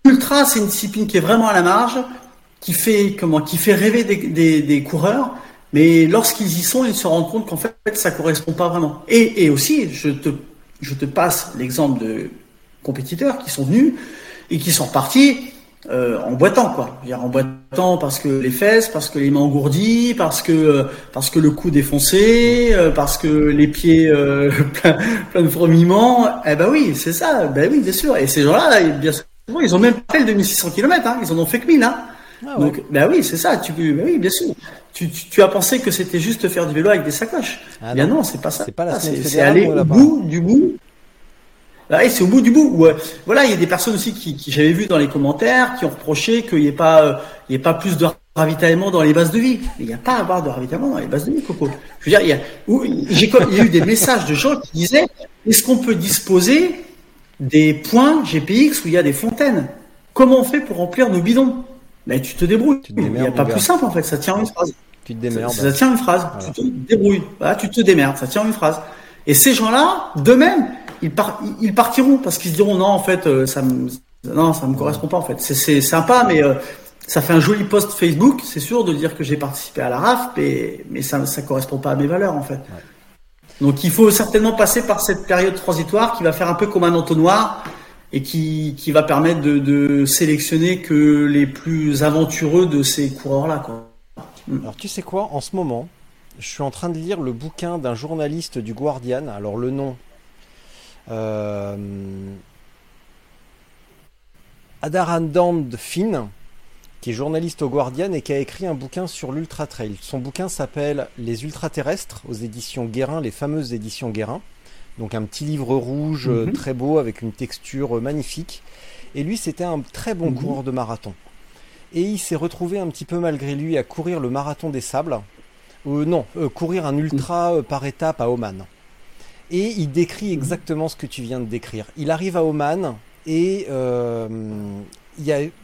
Ultra, c'est une discipline qui est vraiment à la marge, qui fait comment, qui fait rêver des, coureurs, mais lorsqu'ils y sont, ils se rendent compte qu'en fait ça correspond pas vraiment. Et, aussi, je te passe l'exemple de compétiteurs qui sont venus et qui sont repartis euh, en boitant quoi. en boitant parce que les fesses, parce que les mains engourdies, parce que parce que le cou défoncé, euh, parce que les pieds euh, plein, plein, de fourmillements. Eh ben oui, c'est ça. Ben oui, bien sûr. Et ces gens-là, bien sûr, ils ont même fait le 2600 km. Hein. Ils en ont fait que 1000. Hein. Ah Donc, ben oui, c'est ça. Tu, ben oui, bien sûr. Tu, tu, as pensé que c'était juste faire du vélo avec des sacoches. Ah bien non, c'est pas ça. C'est aller au bout du bout ah, c'est au bout du bout. Euh, voilà, il y a des personnes aussi qui, qui j'avais vu dans les commentaires qui ont reproché qu'il n'y ait pas, euh, il y ait pas plus de ravitaillement dans les bases de vie. il n'y a pas à avoir de ravitaillement dans les bases de vie, Coco. Je veux dire, il y a, j'ai, il y a eu des messages de gens qui disaient, est-ce qu'on peut disposer des points GPX où il y a des fontaines Comment on fait pour remplir nos bidons? Mais tu te débrouilles. il n'y a pas plus simple en fait. Ça tient une phrase. Tu te démerdes. Ça, tient une phrase. Tu te débrouilles. Voilà, tu te démerdes. Ça tient une phrase. Et ces gens-là, d'eux-mêmes, ils, ils partiront parce qu'ils se diront non en fait euh, ça me non ça me correspond pas en fait c'est sympa mais euh, ça fait un joli post Facebook c'est sûr de dire que j'ai participé à la RAF mais mais ça ça correspond pas à mes valeurs en fait donc il faut certainement passer par cette période transitoire qui va faire un peu comme un entonnoir et qui, va permettre de, sélectionner que les plus aventureux de ces coureurs là quoi. Hmm. Alors tu sais quoi en ce moment je suis en train de lire le bouquin d'un journaliste du Guardian alors le nom Euh, Adarandand Finn, qui est journaliste au Guardian et qui a écrit un bouquin sur l'ultra trail. Son bouquin s'appelle Les ultraterrestres aux éditions Guérin, les fameuses éditions Guérin. Donc un petit livre rouge Mhm. très beau avec une texture magnifique. Et lui, c'était un très bon Mhm. coureur de marathon. Et il s'est retrouvé un petit peu malgré lui à courir le marathon des sables. Euh, non, euh, courir un ultra euh, par étape à Oman. Et il décrit exactement ce que tu viens de décrire. Il arrive à Oman et euh,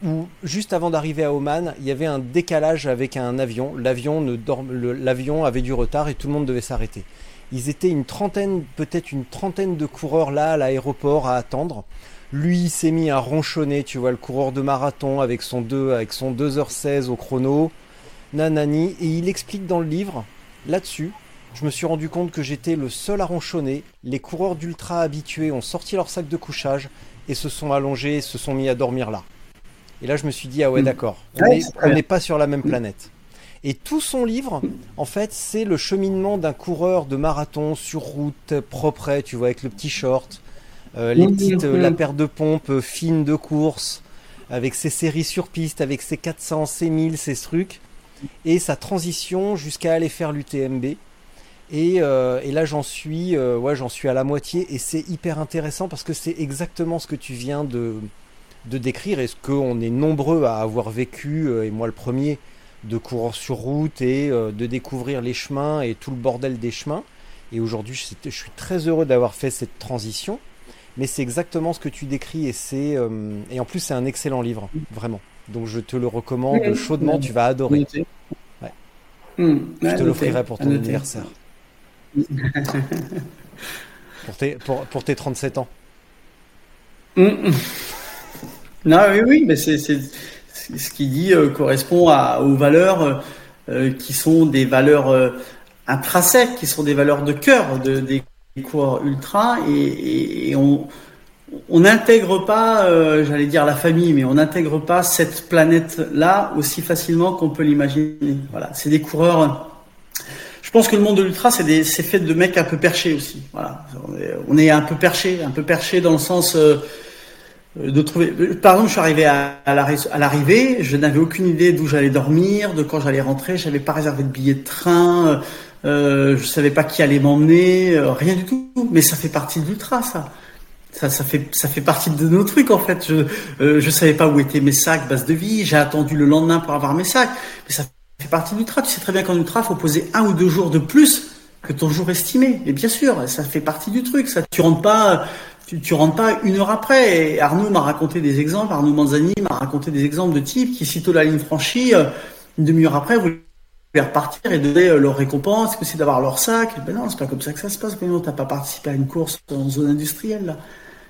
ou, juste avant d'arriver à Oman, il y avait un décalage avec un avion. L'avion avait du retard et tout le monde devait s'arrêter. Ils étaient une trentaine, peut-être une trentaine de coureurs là à l'aéroport à attendre. Lui, il s'est mis à ronchonner, tu vois, le coureur de marathon avec son 2, avec son 2h16 au chrono. Nanani. Et il explique dans le livre, là-dessus, je me suis rendu compte que j'étais le seul à ronchonner. Les coureurs d'ultra habitués ont sorti leur sac de couchage et se sont allongés, se sont mis à dormir là. Et là, je me suis dit, ah ouais, Mm. d'accord, on Ouais, n'est pas sur la même planète. Et tout son livre, en fait, c'est le cheminement d'un coureur de marathon sur route, propre, tu vois, avec le petit short, euh, les petites, euh, la paire de pompes euh, fine de course, avec ses séries sur piste, avec ses 400, ses 1000, ses trucs, et sa transition jusqu'à aller faire l'UTMB. Et, euh, et là, j'en suis, ouais, j'en suis à la moitié, et c'est hyper intéressant parce que c'est exactement ce que tu viens de, de décrire, et ce qu'on est nombreux à avoir vécu, euh, et moi le premier, de courir sur route et euh, de découvrir les chemins et tout le bordel des chemins? Et aujourd'hui, je, suis très heureux d'avoir fait cette transition. Mais c'est exactement ce que tu décris et c'est euh, et en plus c'est un excellent livre, vraiment. Donc je te le recommande Oui, chaudement, oui. tu vas adorer. Ouais. Hmm, Je te l'offrirai pour ton anniversaire. pour, tes, pour, pour tes 37 ans. Hmm. Non, oui, oui, mais c'est ce qu'il dit euh, correspond à, aux valeurs euh, euh, qui sont des valeurs euh, intrinsèques, qui sont des valeurs de cœur de, des coureurs ultra, et, et- et on on n'intègre pas, euh, j'allais dire la famille, mais on n'intègre pas cette planète-là aussi facilement qu'on peut l'imaginer. Voilà, c'est des coureurs. Je pense que le monde de l'ultra, c'est fait de mecs un peu perchés aussi. Voilà, on est un peu perché, un peu perché dans le sens euh, de trouver. Par exemple, je suis arrivé à l'arrivée, je n'avais aucune idée d'où j'allais dormir, de quand j'allais rentrer. J'avais pas réservé de billet de train. Euh, je savais pas qui allait m'emmener, euh, rien du tout. Mais ça fait partie de l'ultra, ça. Ça, ça fait, ça fait partie de nos trucs en fait. Je, euh, je savais pas où étaient mes sacs base de vie. J'ai attendu le lendemain pour avoir mes sacs. Mais ça fait partie de l'ultra. Tu sais très bien qu'en ultra, faut poser un ou deux jours de plus que ton jour estimé. Et bien sûr, ça fait partie du truc. Ça, tu rentres pas, tu, tu rentres pas une heure après. Arnaud m'a raconté des exemples. Arnaud Manzani m'a raconté des exemples de types qui, sitôt la ligne franchie, euh, une demi-heure après, voulaient repartir et donner euh, leur récompense, que c'est d'avoir leur sac? Ben non, c'est pas comme ça que ça se passe. Ben non, t'as pas participé à une course en zone industrielle.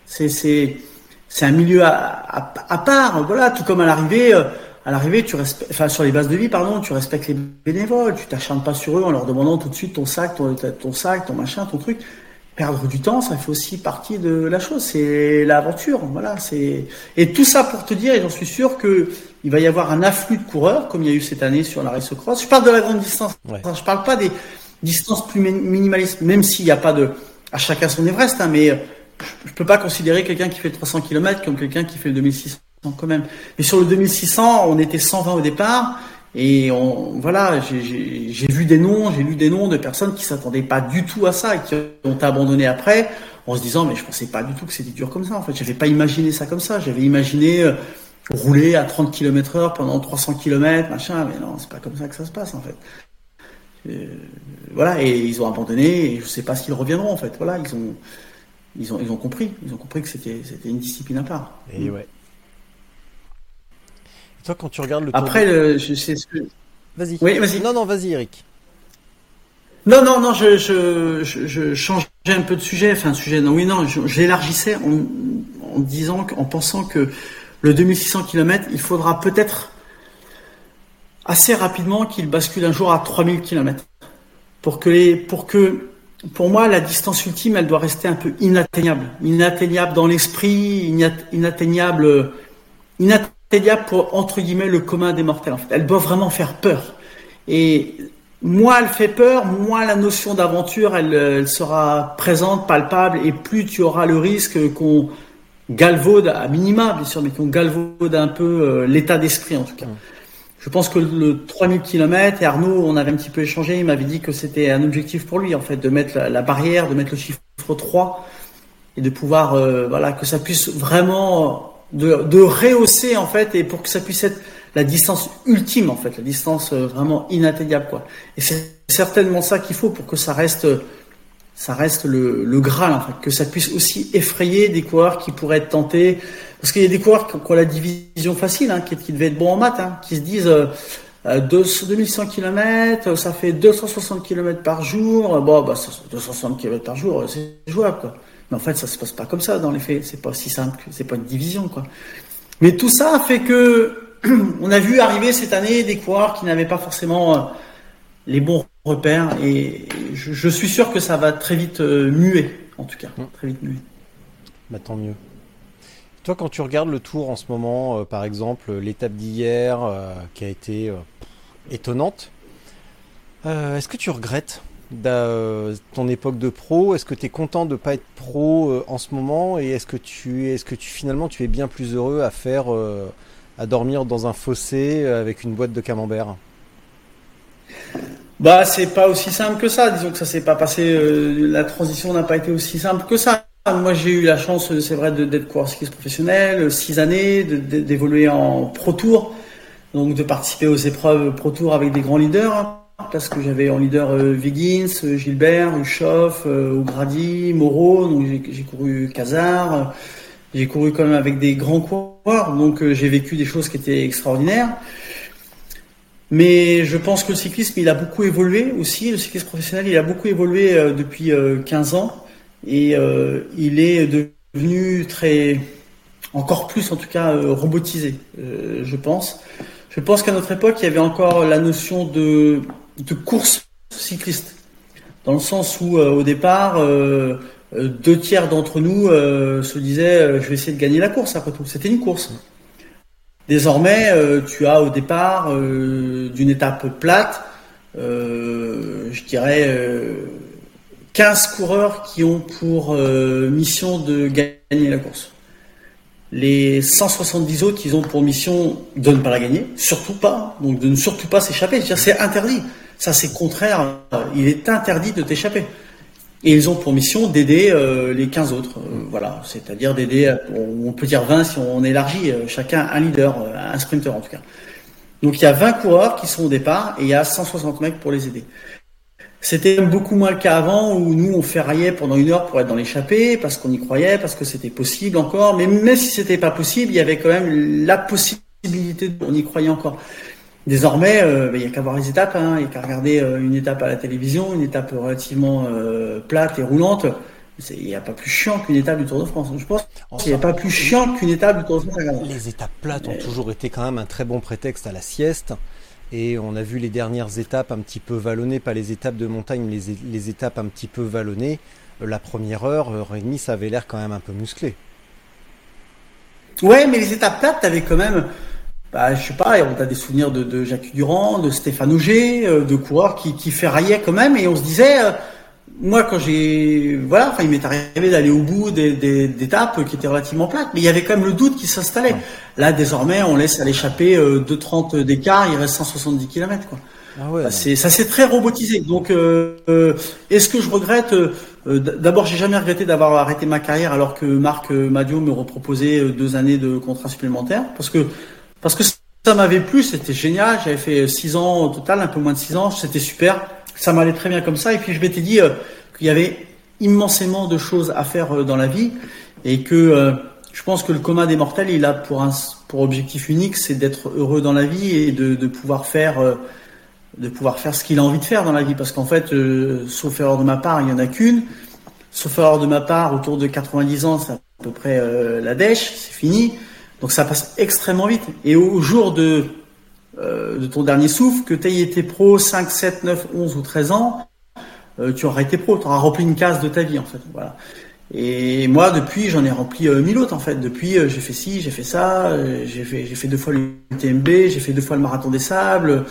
C'est un milieu à, part. Voilà, tout comme à l'arrivée. euh, à l'arrivée, tu enfin sur les bases de vie, pardon, tu respectes les bénévoles, tu t'acharnes pas sur eux en leur demandant tout de suite ton sac, ton sac, ton machin, ton truc. Perdre du temps, ça fait aussi partie de la chose. C'est l'aventure, voilà. C'est et tout ça pour te dire, et j'en suis sûr que il va y avoir un afflux de coureurs, comme il y a eu cette année sur la Race Cross. Je parle de la grande distance. Ouais. Je parle pas des distances plus min- minimalistes, même s'il n'y a pas de à chacun son Everest, hein, mais je peux pas considérer quelqu'un qui fait 300 km comme quelqu'un qui fait le 2600 quand même. Mais sur le 2600, on était 120 au départ. Et on, voilà, j'ai- vu des noms, j'ai lu des noms de personnes qui s'attendaient pas du tout à ça et qui ont abandonné après en se disant mais je pensais pas du tout que c'était dur comme ça. En fait, j'avais pas imaginé ça comme ça. J'avais imaginé euh, rouler à 30 km heure pendant 300 km, machin. Mais non, c'est pas comme ça que ça se passe en fait. Euh, voilà, et ils ont abandonné et je sais pas s'ils reviendront en fait. Voilà, ils ont, ils ont, ils ont compris, ils ont compris que c'était, c'était une discipline à part. Et ouais. Toi, quand tu regardes le tour Après, de- le, je sais ce que. Vas-y. Oui, vas-y. Non, non, vas-y, Eric. Non, non, non, je, je, je, je changeais un peu de sujet, enfin, sujet, non, oui, non, je- j'élargissais en, en disant, que- en pensant que le 2600 km, il faudra peut-être assez rapidement qu'il bascule un jour à 3000 km. Pour que les, pour que, pour moi, la distance ultime, elle doit rester un peu inatteignable. Inatteignable dans l'esprit, inat- inatteignable, pour, entre guillemets, le commun des mortels, en fait. Elle doit vraiment faire peur. Et moins elle fait peur, moins la notion d'aventure elle, sera présente, palpable, et plus tu auras le risque qu'on galvaude à minima, bien sûr, mais qu'on galvaude un peu euh, l'état d'esprit en tout cas. Je pense que le 3000 km, et Arnaud, on avait un petit peu échangé, il m'avait dit que c'était un objectif pour lui, en fait, de mettre la, barrière, de mettre le chiffre 3, et de pouvoir, euh, voilà, que ça puisse vraiment, de, rehausser, en fait, et pour que ça puisse être la distance ultime en fait, la distance euh, vraiment inatteignable quoi. Et c'est certainement ça qu'il faut pour que ça reste, ça reste le, le Graal en fait, que ça puisse aussi effrayer des coureurs qui pourraient être tentés, parce qu'il y a des coureurs qui ont la division facile, hein, qui, qui devaient être bons en maths, hein, qui se disent euh, 2100 km, ça fait 260 km par jour, bon bah 260 km par jour, c'est jouable quoi. Mais en fait, ça se passe pas comme ça dans les faits. C'est pas si simple. C'est pas une division, quoi. Mais tout ça fait que on a vu arriver cette année des coureurs qui n'avaient pas forcément euh, les bons repères et je, suis sûr que ça va très vite euh, muer, en tout cas, hum. très vite muer. Bah, tant mieux. Toi, quand tu regardes le tour en ce moment, euh, par exemple, l'étape d'hier qui a été étonnante, est-ce que tu regrettes? Ton époque de pro Est-ce que tu es content de ne pas être pro en ce moment? Et est-ce que, tu, est -ce que tu finalement tu es bien plus heureux à faire à dormir dans un fossé euh, avec une boîte de camembert? Bah, c'est pas aussi simple que ça. Disons que ça s'est pas passé. Euh, la transition n'a pas été aussi simple que ça. Moi, j'ai eu la chance, c'est vrai, d'être coureur cycliste professionnel, six années, d'évoluer en Pro Tour, donc de participer aux épreuves Pro Tour avec des grands leaders. Parce que j'avais en leader euh, Gilbert, Ushoff, O'Grady, Moreau, donc j'ai couru Casar. J'ai couru quand même avec des grands coureurs, donc euh, j'ai vécu des choses qui étaient extraordinaires. Mais je pense que le cyclisme, il a beaucoup évolué aussi. Le cyclisme professionnel, il a beaucoup évolué euh, depuis 15 euh, ans. Et il est devenu très, encore plus en tout cas, robotisé, je pense. Je pense qu'à notre époque, il y avait encore la notion de, de course cycliste. Dans le sens où, au départ, euh, deux tiers d'entre nous euh, se disaient euh, je vais essayer de gagner la course après tout. C'était une course. Désormais, tu as au départ d'une étape plate, je dirais 15 coureurs qui ont pour mission de gagner la course. Les 170 autres, ils ont pour mission de ne pas la gagner, surtout pas, donc de ne surtout pas s'échapper. C'est interdit. Ça, c'est contraire. Il est interdit de t'échapper. Et ils ont pour mission d'aider euh, les 15 autres. Euh, voilà, c'est-à-dire d'aider, on peut dire 20 si on élargit, euh, chacun un leader, un sprinter en tout cas. Donc il y a 20 coureurs qui sont au départ et il y a 160 mecs pour les aider. C'était beaucoup moins le cas avant où nous on ferraillait pendant une heure pour être dans l'échappée parce qu'on y croyait, parce que c'était possible encore. Mais même si c'était pas possible, il y avait quand même la possibilité, on y croyait encore. Désormais, euh, bah, il n'y a qu'à voir les étapes, hein. il n'y a qu'à regarder euh, une étape à la télévision, une étape relativement euh, plate et roulante. Il n'y a pas plus chiant qu'une étape du Tour de France. Je pense qu'il n'y a pas plus chiant qu'une étape du Tour de France. Les étapes plates ont toujours été quand même un très bon prétexte à la sieste. Et on a vu les dernières étapes un petit peu vallonnées, pas les étapes de montagne, mais les, les étapes un petit peu vallonnées. La première heure, heure et demie, ça avait l'air quand même un peu musclé. Ouais, mais les étapes plates, tu avais quand même bah, je sais pas, on a des souvenirs de, Jacques Durand, de Stéphane Auger, euh, de coureurs qui, qui ferraillaient quand même, et on se disait, euh, moi quand j'ai, voilà, enfin il m'est arrivé d'aller au bout des, des, d'étapes qui étaient relativement plates, mais il y avait quand même le doute qui s'installait. Là désormais, on laisse à l'échapper euh, 2,30 d'écart, il reste 170 km quoi. Ah ouais, c'est, ça s'est très robotisé. Donc, euh, est-ce que je regrette D'abord, j'ai jamais regretté d'avoir arrêté ma carrière alors que Marc Madio me reproposait deux années de contrat supplémentaire, parce que parce que ça m'avait plu, c'était génial. J'avais fait six ans au total, un peu moins de six ans, c'était super. Ça m'allait très bien comme ça. Et puis je m'étais dit euh, qu'il y avait immensément de choses à faire euh, dans la vie et que euh, je pense que le commun des mortels, il a pour objectif unique, c'est d'être heureux dans la vie et de, de pouvoir faire de pouvoir faire ce qu'il a envie de faire dans la vie. Parce qu'en fait, sauf erreur de ma part, il y en a qu'une. Sauf erreur de ma part, autour de 90 ans, c'est à peu près la dèche, c'est fini. Donc ça passe extrêmement vite. Et au jour de, euh, ton dernier souffle, que tu aies été pro 5, 7, 9, 11 ou 13 ans, euh, tu auras été pro, tu auras rempli une case de ta vie en fait. Voilà. Et moi, depuis, j'en ai rempli euh, mille autres en fait. Depuis, j'ai fait ci, j'ai fait ça, j'ai fait, deux fois le TMB, j'ai fait deux fois le marathon des sables,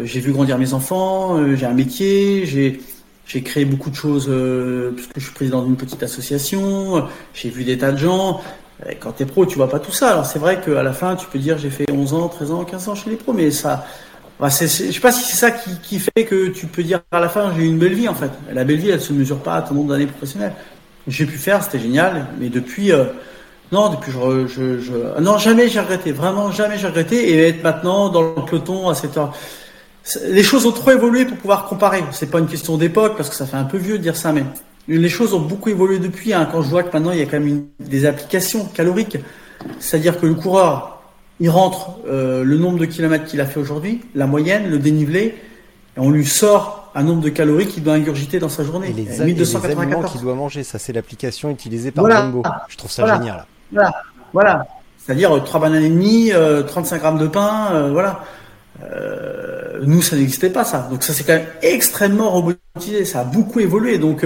j'ai vu grandir mes enfants, j'ai un métier, j'ai j'ai créé beaucoup de choses puisque je suis président d'une petite association, j'ai vu des tas de gens. Quand tu es pro, tu vois pas tout ça. Alors c'est vrai qu'à la fin, tu peux dire j'ai fait 11 ans, 13 ans, 15 ans chez les pros, mais ça, bah, c'est, je sais pas si c'est ça qui, fait que tu peux dire à la fin j'ai eu une belle vie en fait. La belle vie, elle se mesure pas à ton nombre d'années professionnelles. J'ai pu faire, c'était génial, mais depuis, euh, non, depuis je, je, ah non jamais j'ai regretté, vraiment jamais j'ai regretté et être maintenant dans le peloton à cette heure. Les choses ont trop évolué pour pouvoir comparer. C'est pas une question d'époque parce que ça fait un peu vieux de dire ça, mais les choses ont beaucoup évolué depuis. Hein, quand je vois que maintenant il y a quand même des applications caloriques, c'est-à-dire que le coureur il rentre euh, le nombre de kilomètres qu'il a fait aujourd'hui, la moyenne, le dénivelé, et on lui sort un nombre de calories qu'il doit ingurgiter dans sa journée. Et les, 1294. qu'il doit manger, ça c'est l'application utilisée par Jumbo. Je trouve ça génial. Voilà, voilà. C'est-à-dire 3 euh, bananes et demie, 35 euh, grammes de pain, voilà. nous, ça n'existait pas ça. Donc ça c'est quand même extrêmement robotisé, ça a beaucoup évolué. Donc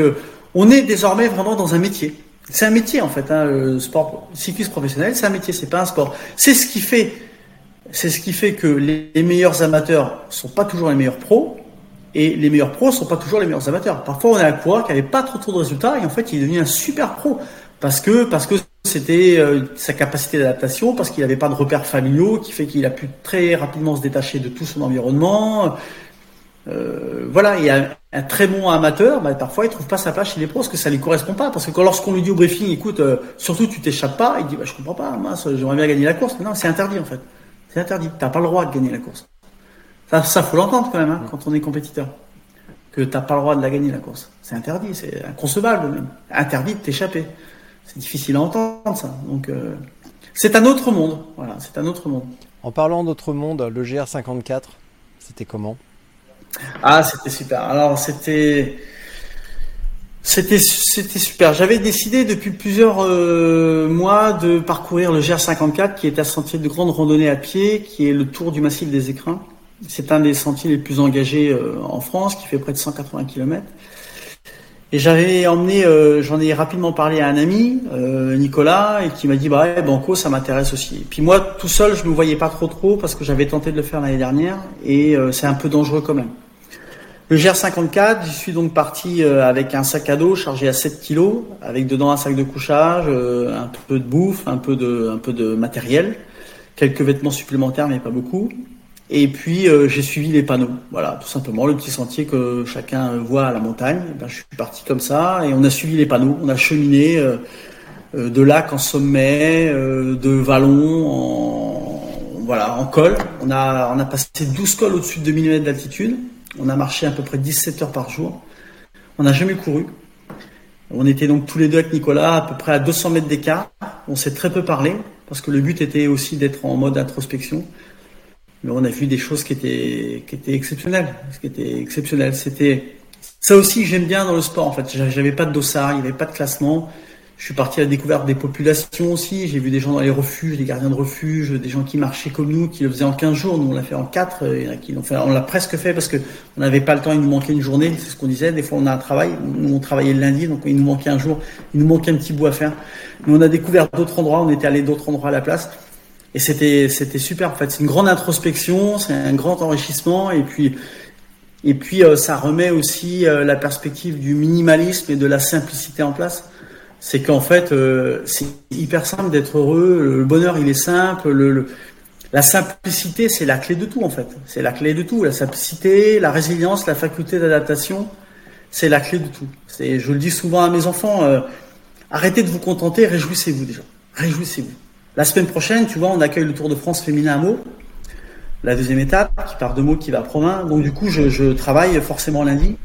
on est désormais vraiment dans un métier. C'est un métier en fait, hein, le sport cycliste professionnel, c'est un métier, c'est pas un sport. C'est ce qui fait, c'est ce qui fait que les, meilleurs amateurs sont pas toujours les meilleurs pros et les meilleurs pros sont pas toujours les meilleurs amateurs. Parfois, on a un coureur qui avait pas trop de résultats et en fait, il est devenu un super pro parce que parce que c'était euh, sa capacité d'adaptation, parce qu'il n'avait pas de repères familiaux, qui fait qu'il a pu très rapidement se détacher de tout son environnement. Euh, voilà, il y a un très bon amateur, bah, parfois il trouve pas sa place chez les pros parce que ça lui correspond pas. Parce que quand lorsqu'on lui dit au briefing, écoute, euh, surtout tu t'échappes pas, il dit bah, je comprends pas, moi j'aimerais bien gagner la course. Mais non, c'est interdit en fait. C'est interdit. T'as pas le droit de gagner la course. Ça, ça faut l'entendre quand même hein, quand on est compétiteur, que t'as pas le droit de la gagner la course. C'est interdit, c'est inconcevable même. Interdit de t'échapper. C'est difficile à entendre ça. Donc euh, c'est un autre monde. Voilà, c'est un autre monde. En parlant d'autre monde, le GR54, c'était comment? Ah, c'était super. Alors, c'était. C'était c'était super. J'avais décidé depuis plusieurs euh, mois de parcourir le GR54, qui est un sentier de grande randonnée à pied, qui est le tour du massif des Écrins. C'est un des sentiers les plus engagés euh, en France, qui fait près de 180 km. Et j'avais emmené, euh, j'en ai rapidement parlé à un ami, Nicolas, et qui m'a dit bah ouais, Banco, ça m'intéresse aussi. Et puis moi, tout seul, je ne me voyais pas trop trop parce que j'avais tenté de le faire l'année dernière, et c'est un peu dangereux quand même. Le GR54, j'y suis donc parti euh, avec un sac à dos chargé à 7 kg, avec dedans un sac de couchage, euh, un peu de bouffe, un peu de, un peu de matériel, quelques vêtements supplémentaires, mais pas beaucoup. Et puis euh, j'ai suivi les panneaux, voilà, tout simplement le petit sentier que chacun voit à la montagne. Ben, je suis parti comme ça et on a suivi les panneaux, on a cheminé de lac en sommet, de vallon en voilà en col. On a on a passé 12 cols au-dessus de 2000 mètres d'altitude. On a marché à peu près 17 heures par jour. On n'a jamais couru. On était donc tous les deux avec Nicolas à peu près à 200 mètres d'écart. On s'est très peu parlé parce que le but était aussi d'être en mode introspection. Mais on a vu des choses qui étaient, qui étaient exceptionnelles. Ce qui était exceptionnel, c'était ça aussi j'aime bien dans le sport en fait. J'avais pas de dossard, il n'y avait pas de classement. Je suis parti à la découverte des populations aussi. J'ai vu des gens dans les refuges, des gardiens de refuge, des gens qui marchaient comme nous, qui le faisaient en 15 jours. Nous, on l'a fait en 4. Qui fait, on l'a presque fait parce que on n'avait pas le temps. Il nous manquait une journée. C'est ce qu'on disait. Des fois, on a un travail. Nous, on travaillait le lundi, donc il nous manquait un jour. Il nous manquait un petit bout à faire. Mais on a découvert d'autres endroits. On était allé d'autres endroits à la place. Et c'était, c'était super. En fait, c'est une grande introspection. C'est un grand enrichissement. Et puis, et puis, euh, ça remet aussi euh, la perspective du minimalisme et de la simplicité en place c'est qu'en fait, euh, c'est hyper simple d'être heureux. Le bonheur, il est simple. Le, la simplicité, c'est la clé de tout, en fait. C'est la clé de tout. La simplicité, la résilience, la faculté d'adaptation, c'est la clé de tout. C'est, je le dis souvent à mes enfants, arrêtez de vous contenter, réjouissez-vous déjà. Réjouissez-vous. La semaine prochaine, tu vois, on accueille le Tour de France féminin à Meaux, la deuxième étape, qui part de Meaux, qui va à Provins. Donc du coup, je, travaille forcément lundi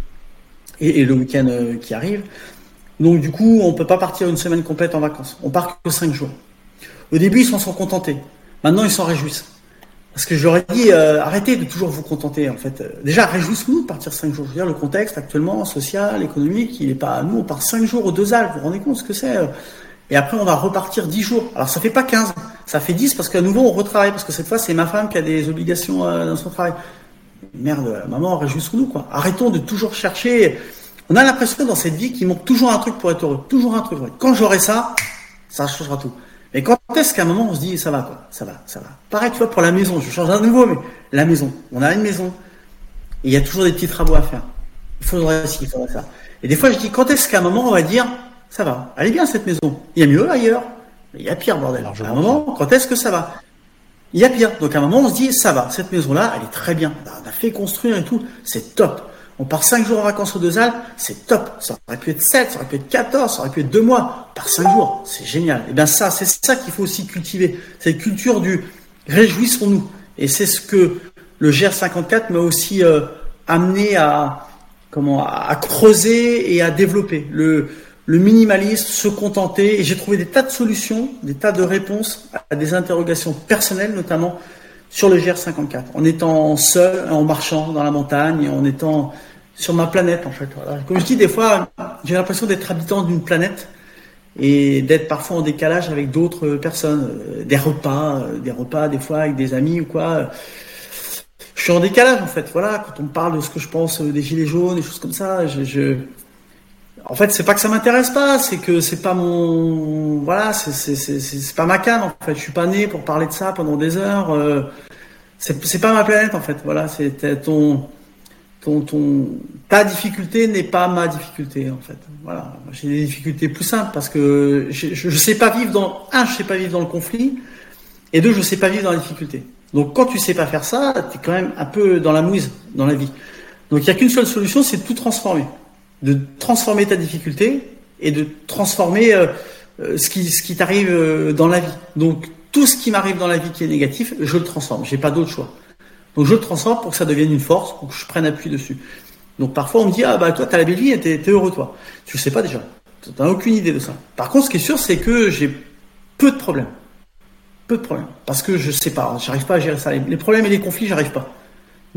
et, le week-end euh, qui arrive. Donc du coup, on peut pas partir une semaine complète en vacances. On part que cinq jours. Au début, ils s'en sont contentés. Maintenant, ils s'en réjouissent. Parce que je leur ai dit, euh, arrêtez de toujours vous contenter. En fait, déjà, réjouissez-nous de partir cinq jours. Je veux dire, le contexte actuellement, social, économique, il est pas. Nous, on part cinq jours aux deux Alpes. Vous vous rendez compte ce que c'est euh Et après, on va repartir dix jours. Alors, ça fait pas 15, ça fait 10 parce qu'à nouveau, on retravaille. Parce que cette fois, c'est ma femme qui a des obligations euh, dans son travail. Merde, maman, réjouissons-nous quoi. Arrêtons de toujours chercher on a l'impression dans cette vie qu'il manque toujours un truc pour être heureux. Toujours un truc. Quand j'aurai ça, ça changera tout. Mais quand est-ce qu'à un moment on se dit ça va quoi, ça va, ça va. Pareil tu vois pour la maison, je change un nouveau, mais la maison. On a une maison. Et il y a toujours des petits travaux à faire. Il faudrait ci, il faudrait ça. Et des fois, je dis, quand est-ce qu'à un moment, on va dire, ça va, elle est bien cette maison. Il y a mieux ailleurs. Il y a pire, bordel. À un moment, quand est-ce que ça va? Il y a pire. Donc à un moment, on se dit, ça va, cette maison-là, elle est très bien. On a fait construire et tout, c'est top. On part 5 jours en vacances aux deux Alpes, c'est top. Ça aurait pu être 7, ça aurait pu être 14, ça aurait pu être 2 mois. Par 5 jours, c'est génial. Et bien ça, c'est ça qu'il faut aussi cultiver. Cette culture du réjouissons-nous. Et c'est ce que le GR54 m'a aussi euh, amené à, comment, à creuser et à développer. Le, le minimalisme, se contenter. Et j'ai trouvé des tas de solutions, des tas de réponses à des interrogations personnelles, notamment sur le GR54, en étant seul, en marchant dans la montagne, en étant sur ma planète en fait. Comme je dis, des fois, j'ai l'impression d'être habitant d'une planète et d'être parfois en décalage avec d'autres personnes, euh, des repas, euh, des repas des fois avec des amis ou quoi. Je suis en décalage en fait. Voilà, quand on me parle de ce que je pense euh, des gilets jaunes, des choses comme ça, je... en fait, c'est pas que ça m'intéresse pas, c'est que c'est pas mon, voilà, c'est pas ma canne en fait. Je suis pas né pour parler de ça pendant des heures. Euh... C'est pas ma planète en fait. Voilà, c'est ton ton, ta difficulté n'est pas ma difficulté en fait. Voilà, j'ai des difficultés plus simples parce que je, je, sais pas vivre dans un, je sais pas vivre dans le conflit, et deux, je sais pas vivre dans la difficulté. Donc quand tu sais pas faire ça, tu es quand même un peu dans la mouise dans la vie. Donc il y a qu'une seule solution, c'est de tout transformer, de transformer ta difficulté et de transformer euh, euh, ce qui ce qui t'arrive euh, dans la vie. Donc tout ce qui m'arrive dans la vie qui est négatif, je le transforme. J'ai pas d'autre choix. Donc je le transforme pour que ça devienne une force, pour que je prenne appui dessus. Donc parfois on me dit ah bah toi t'as la belle vie et t'es, heureux toi. Tu sais pas déjà. T'as aucune idée de ça. Par contre ce qui est sûr c'est que j'ai peu de problèmes. Peu de problèmes. Parce que je sais pas, j'arrive pas à gérer ça. Les problèmes et les conflits, j'arrive pas.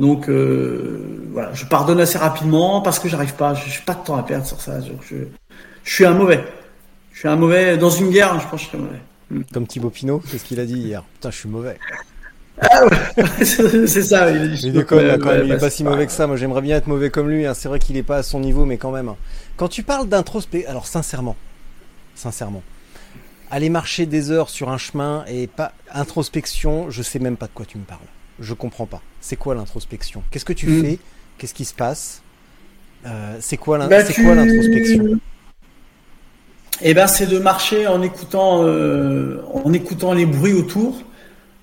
Donc euh, voilà, je pardonne assez rapidement parce que j'arrive pas. Je n'ai pas de temps à perdre sur ça. Je, je, suis un mauvais. Je suis un mauvais. Dans une guerre, je pense que je suis mauvais. Comme Thibaut Pinot, c'est ce qu'il a dit hier? Putain, je suis mauvais. Ah ouais, c'est ça. Il, il déconne quand même. il est pas si mauvais que ça. Moi, j'aimerais bien être mauvais comme lui. Hein. C'est vrai qu'il est pas à son niveau, mais quand même. Quand tu parles d'introspection, alors sincèrement, sincèrement, aller marcher des heures sur un chemin et pas introspection, je sais même pas de quoi tu me parles. Je comprends pas. C'est quoi l'introspection? Qu'est-ce que tu hmm. fais? Qu'est-ce qui se passe? Euh, C'est quoi bah, l'introspection? Eh ben, c'est de marcher en écoutant, euh, en écoutant les bruits autour,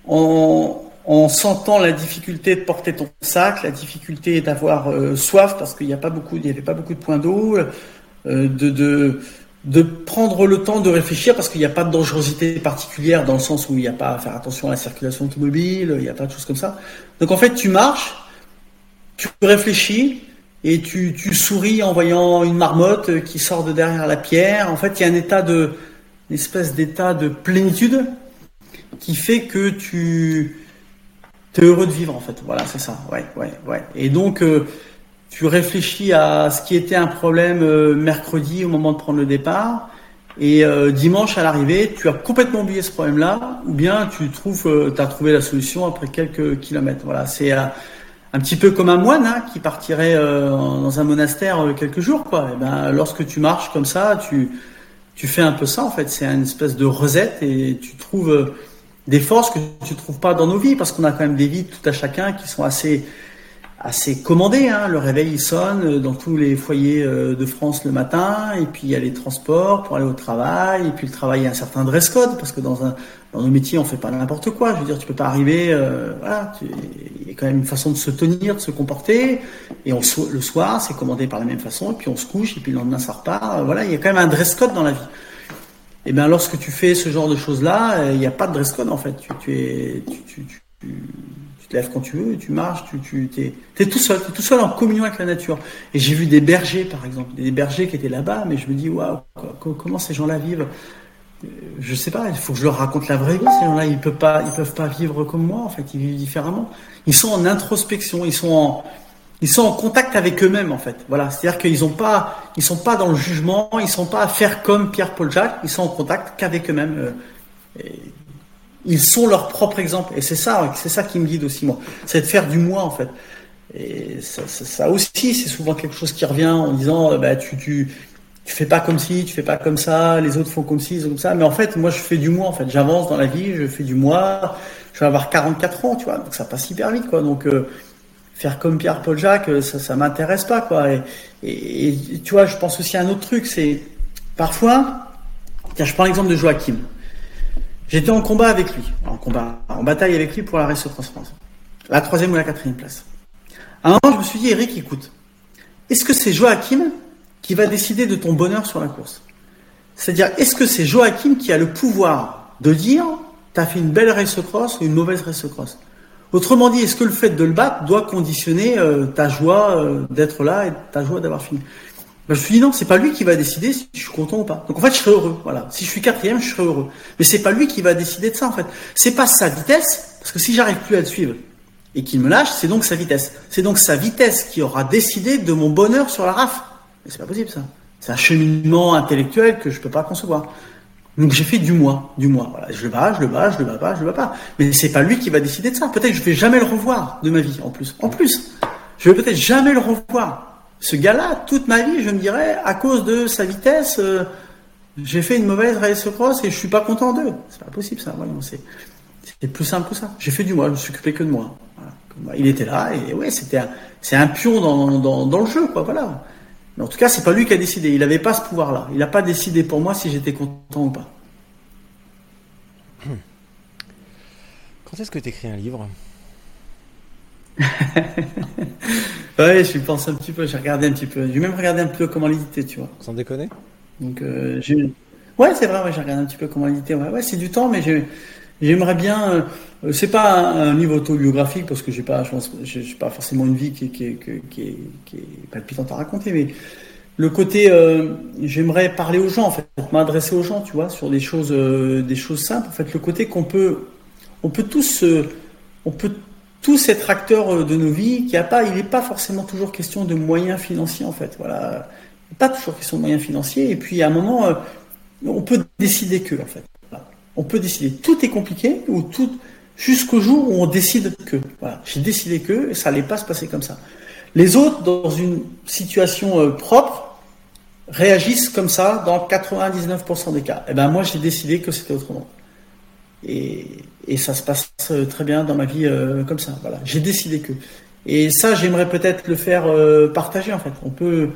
en, en sentant la difficulté de porter ton sac, la difficulté d'avoir euh, soif parce qu'il n'y a pas beaucoup, il y avait pas beaucoup de points d'eau, euh, de, de, de prendre le temps de réfléchir parce qu'il n'y a pas de dangerosité particulière dans le sens où il n'y a pas à faire attention à la circulation automobile, il n'y a pas de choses comme ça. Donc en fait, tu marches, tu réfléchis et tu, souris en voyant une marmotte qui sort de derrière la pierre. En fait, il y a un état de, une espèce d'état de plénitude qui fait que tu es heureux de vivre en fait. Voilà, c'est ça. Ouais, ouais, ouais. Et donc euh, tu réfléchis à ce qui était un problème euh, mercredi au moment de prendre le départ. Et euh, dimanche à l'arrivée, tu as complètement oublié ce problème-là, ou bien tu trouves, tu as trouvé la solution après quelques kilomètres. Voilà, c'est un petit peu comme un moine hein, qui partirait dans un monastère quelques jours, quoi. Et ben, lorsque tu marches comme ça, tu tu fais un peu ça en fait. C'est une espèce de recette et tu trouves des forces que tu trouves pas dans nos vies, parce qu'on a quand même des vies tout à chacun qui sont assez assez commandées. Hein. Le réveil il sonne dans tous les foyers euh, de France le matin, et puis il y a les transports pour aller au travail, et puis le travail il y a un certain dress code, parce que dans un dans nos métiers on fait pas n'importe quoi. Je veux dire, tu peux pas arriver, euh, voilà, il y a quand même une façon de se tenir, de se comporter, et on le soir c'est commandé par la même façon, et puis on se couche, et puis le lendemain ça repart. Voilà, il y a quand même un dress code dans la vie. Et eh bien, lorsque tu fais ce genre de choses-là, euh, il n'y a pas de dress code en fait. Tu, tu es, tu, tu, tu, te lèves quand tu veux, tu marches, tu, tu es, tout seul, es tout seul en communion avec la nature. Et j'ai vu des bergers, par exemple, des bergers qui étaient là-bas, mais je me dis, waouh, comment ces gens-là vivent? Euh, Je sais pas, il faut que je leur raconte la vraie vie. Ces gens-là, ils peuvent pas, ils peuvent pas vivre comme moi. En fait, ils vivent différemment. Ils sont en introspection, ils sont en, ils sont en contact avec eux-mêmes en fait. Voilà, c'est-à-dire qu'ils ont pas, ils sont pas dans le jugement, ils sont pas à faire comme Pierre-Paul Jacques, ils sont en contact qu'avec eux-mêmes. Euh, ils sont leur propre exemple, et c'est ça, c'est ça qui me guide aussi moi, c'est de faire du moi en fait. Et ça, aussi, c'est souvent quelque chose qui revient en disant, euh, bah tu, tu, fais pas comme ci, tu fais pas comme ça, les autres font comme ci, comme ça. Mais en fait, moi, je fais du moi. En fait, j'avance dans la vie, je fais du moi. Je vais avoir 44 ans, tu vois, donc ça passe hyper vite, quoi. Donc euh, faire comme Pierre-Paul Jacques, ça, ça m'intéresse pas, quoi. Et, et, tu vois, je pense aussi à un autre truc, c'est parfois, tiens, je prends l'exemple de Joachim. J'étais en combat avec lui, en combat, en bataille avec lui pour la Race France France. La troisième ou la quatrième place. À un moment, je me suis dit, Eric, écoute, est-ce que c'est Joachim qui va décider de ton bonheur sur la course? C'est-à-dire, est-ce que c'est Joachim qui a le pouvoir de dire, t'as fait une belle race cross ou une mauvaise race cross? Autrement dit, est-ce que le fait de le battre doit conditionner euh, ta joie euh, d'être là et ta joie d'avoir fini? Ben, Je me suis dit non, c'est pas lui qui va décider si je suis content ou pas. Donc en fait, je serai heureux. Voilà. Si je suis quatrième, je serai heureux. Mais c'est pas lui qui va décider de ça en fait. C'est pas sa vitesse, parce que si j'arrive plus à le suivre et qu'il me lâche, c'est donc sa vitesse. C'est donc sa vitesse qui aura décidé de mon bonheur sur la RAF. Mais c'est pas possible ça. C'est un cheminement intellectuel que je peux pas concevoir. Donc j'ai fait du moi, du moi. Je le bats, je le bats, je le bats pas, je le bats pas. Mais c'est pas lui qui va décider de ça. Peut-être que je vais jamais le revoir de ma vie, en plus. En plus, je vais peut-être jamais le revoir. Ce gars-là, toute ma vie, je me dirais, à cause de sa vitesse, euh, j'ai fait une mauvaise race cross et je suis pas content d'eux. C'est pas possible ça. Voyons, c'est plus simple que ça. J'ai fait du moi, je me suis occupé que de moi. Il était là et ouais, c'était c'est un pion dans, dans, dans le jeu, quoi. Voilà. Mais en tout cas, c'est pas lui qui a décidé. Il n'avait pas ce pouvoir-là. Il n'a pas décidé pour moi si j'étais content ou pas. Quand est-ce que tu écris un livre? Ouais, je pense un petit peu. J'ai regardé un petit peu. J'ai même regardé un peu comment l'éditer, tu vois. Sans déconner Donc, euh, ouais, c'est vrai. Ouais, j'ai regardé un petit peu comment l'éditer. Ouais, ouais c'est du temps, mais j'aimerais bien. Euh, c'est pas un, livre autobiographique parce que j'ai pas, je pense, j'ai pas forcément une vie qui, qui, qui, qui, est, palpitante à raconter, mais le côté, euh, j'aimerais parler aux gens, en fait, m'adresser aux gens, tu vois, sur des choses, euh, des choses simples. En fait, le côté qu'on peut, on peut tous, on peut tous être acteurs de nos vies, qui a pas, il n'est pas forcément toujours question de moyens financiers, en fait. Voilà, pas toujours question de moyens financiers. Et puis à un moment, on peut décider que, en fait. On peut décider. Tout est compliqué ou tout jusqu'au jour où on décide que. Voilà, j'ai décidé que, et ça n'allait pas se passer comme ça. Les autres, dans une situation euh, propre, réagissent comme ça dans 99% des cas. Et eh ben moi, j'ai décidé que c'était autrement. Et, ça se passe euh, très bien dans ma vie euh, comme ça. Voilà, j'ai décidé que. Et ça, j'aimerais peut-être le faire partager en fait. On peut,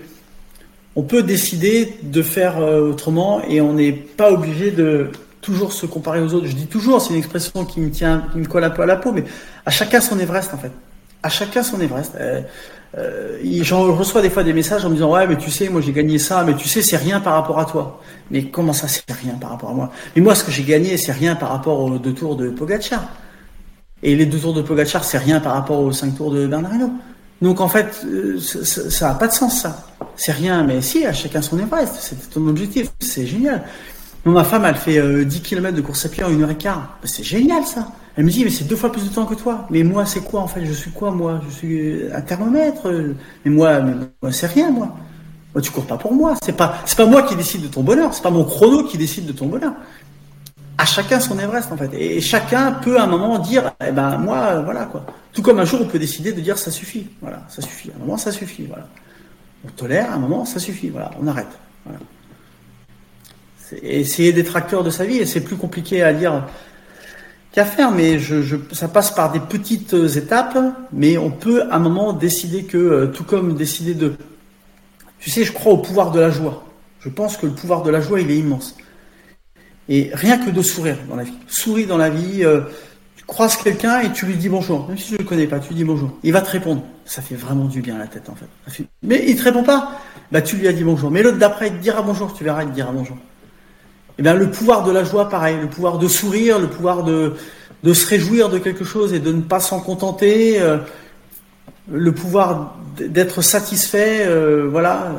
on peut décider de faire autrement et on n'est pas obligé de toujours se comparer aux autres. Je dis toujours, c'est une expression qui me tient, qui me colle un peu à la peau, mais à chacun son Everest en fait. À chacun son Everest. Euh, J'en reçois des fois des messages en me disant ouais mais tu sais moi j'ai gagné ça mais tu sais c'est rien par rapport à toi. Mais comment ça c'est rien par rapport à moi? Mais moi ce que j'ai gagné c'est rien par rapport aux deux tours de Pogacar. Et les deux tours de Pogacar c'est rien par rapport aux cinq tours de Bernard Donc en fait euh, ça n'a pas de sens ça. C'est rien mais si à chacun son Everest. C'était ton objectif. C'est génial ma femme, elle fait 10 euh, km de course à pied en une heure et quart. Ben, c'est génial, ça. Elle me dit, mais c'est deux fois plus de temps que toi. Mais moi, c'est quoi, en fait? Je suis quoi, moi? Je suis un thermomètre. Mais moi, mais c'est rien, moi. Moi, tu cours pas pour moi. C'est pas, c'est pas moi qui décide de ton bonheur. C'est pas mon chrono qui décide de ton bonheur. À chacun son Everest, en fait. Et chacun peut à un moment dire, eh ben, moi, voilà, quoi. Tout comme un jour, on peut décider de dire, ça suffit. Voilà, ça suffit. À un moment, ça suffit. Voilà. On tolère, à un moment, ça suffit. Voilà, on arrête. Voilà essayer d'être acteur de sa vie et c'est plus compliqué à dire qu'à faire, mais je, ça passe par des petites étapes, mais on peut à un moment décider que, euh, tout comme décider de... Tu sais, je crois au pouvoir de la joie. Je pense que le pouvoir de la joie, il est immense. Et rien que de sourire dans la vie. Sourire dans la vie, euh, tu croises quelqu'un et tu lui dis bonjour. Même si tu ne le connais pas, tu lui dis bonjour. Il va te répondre. Ça fait vraiment du bien à la tête, en fait. Mais il te répond pas. Bah, tu lui as dit bonjour. Mais l'autre d'après, il te dira bonjour. Tu verras, il te dira bonjour. Eh le pouvoir de la joie, pareil, le pouvoir de sourire, le pouvoir de, se réjouir de quelque chose et de ne pas s'en contenter, euh, le pouvoir d'être satisfait, euh, voilà,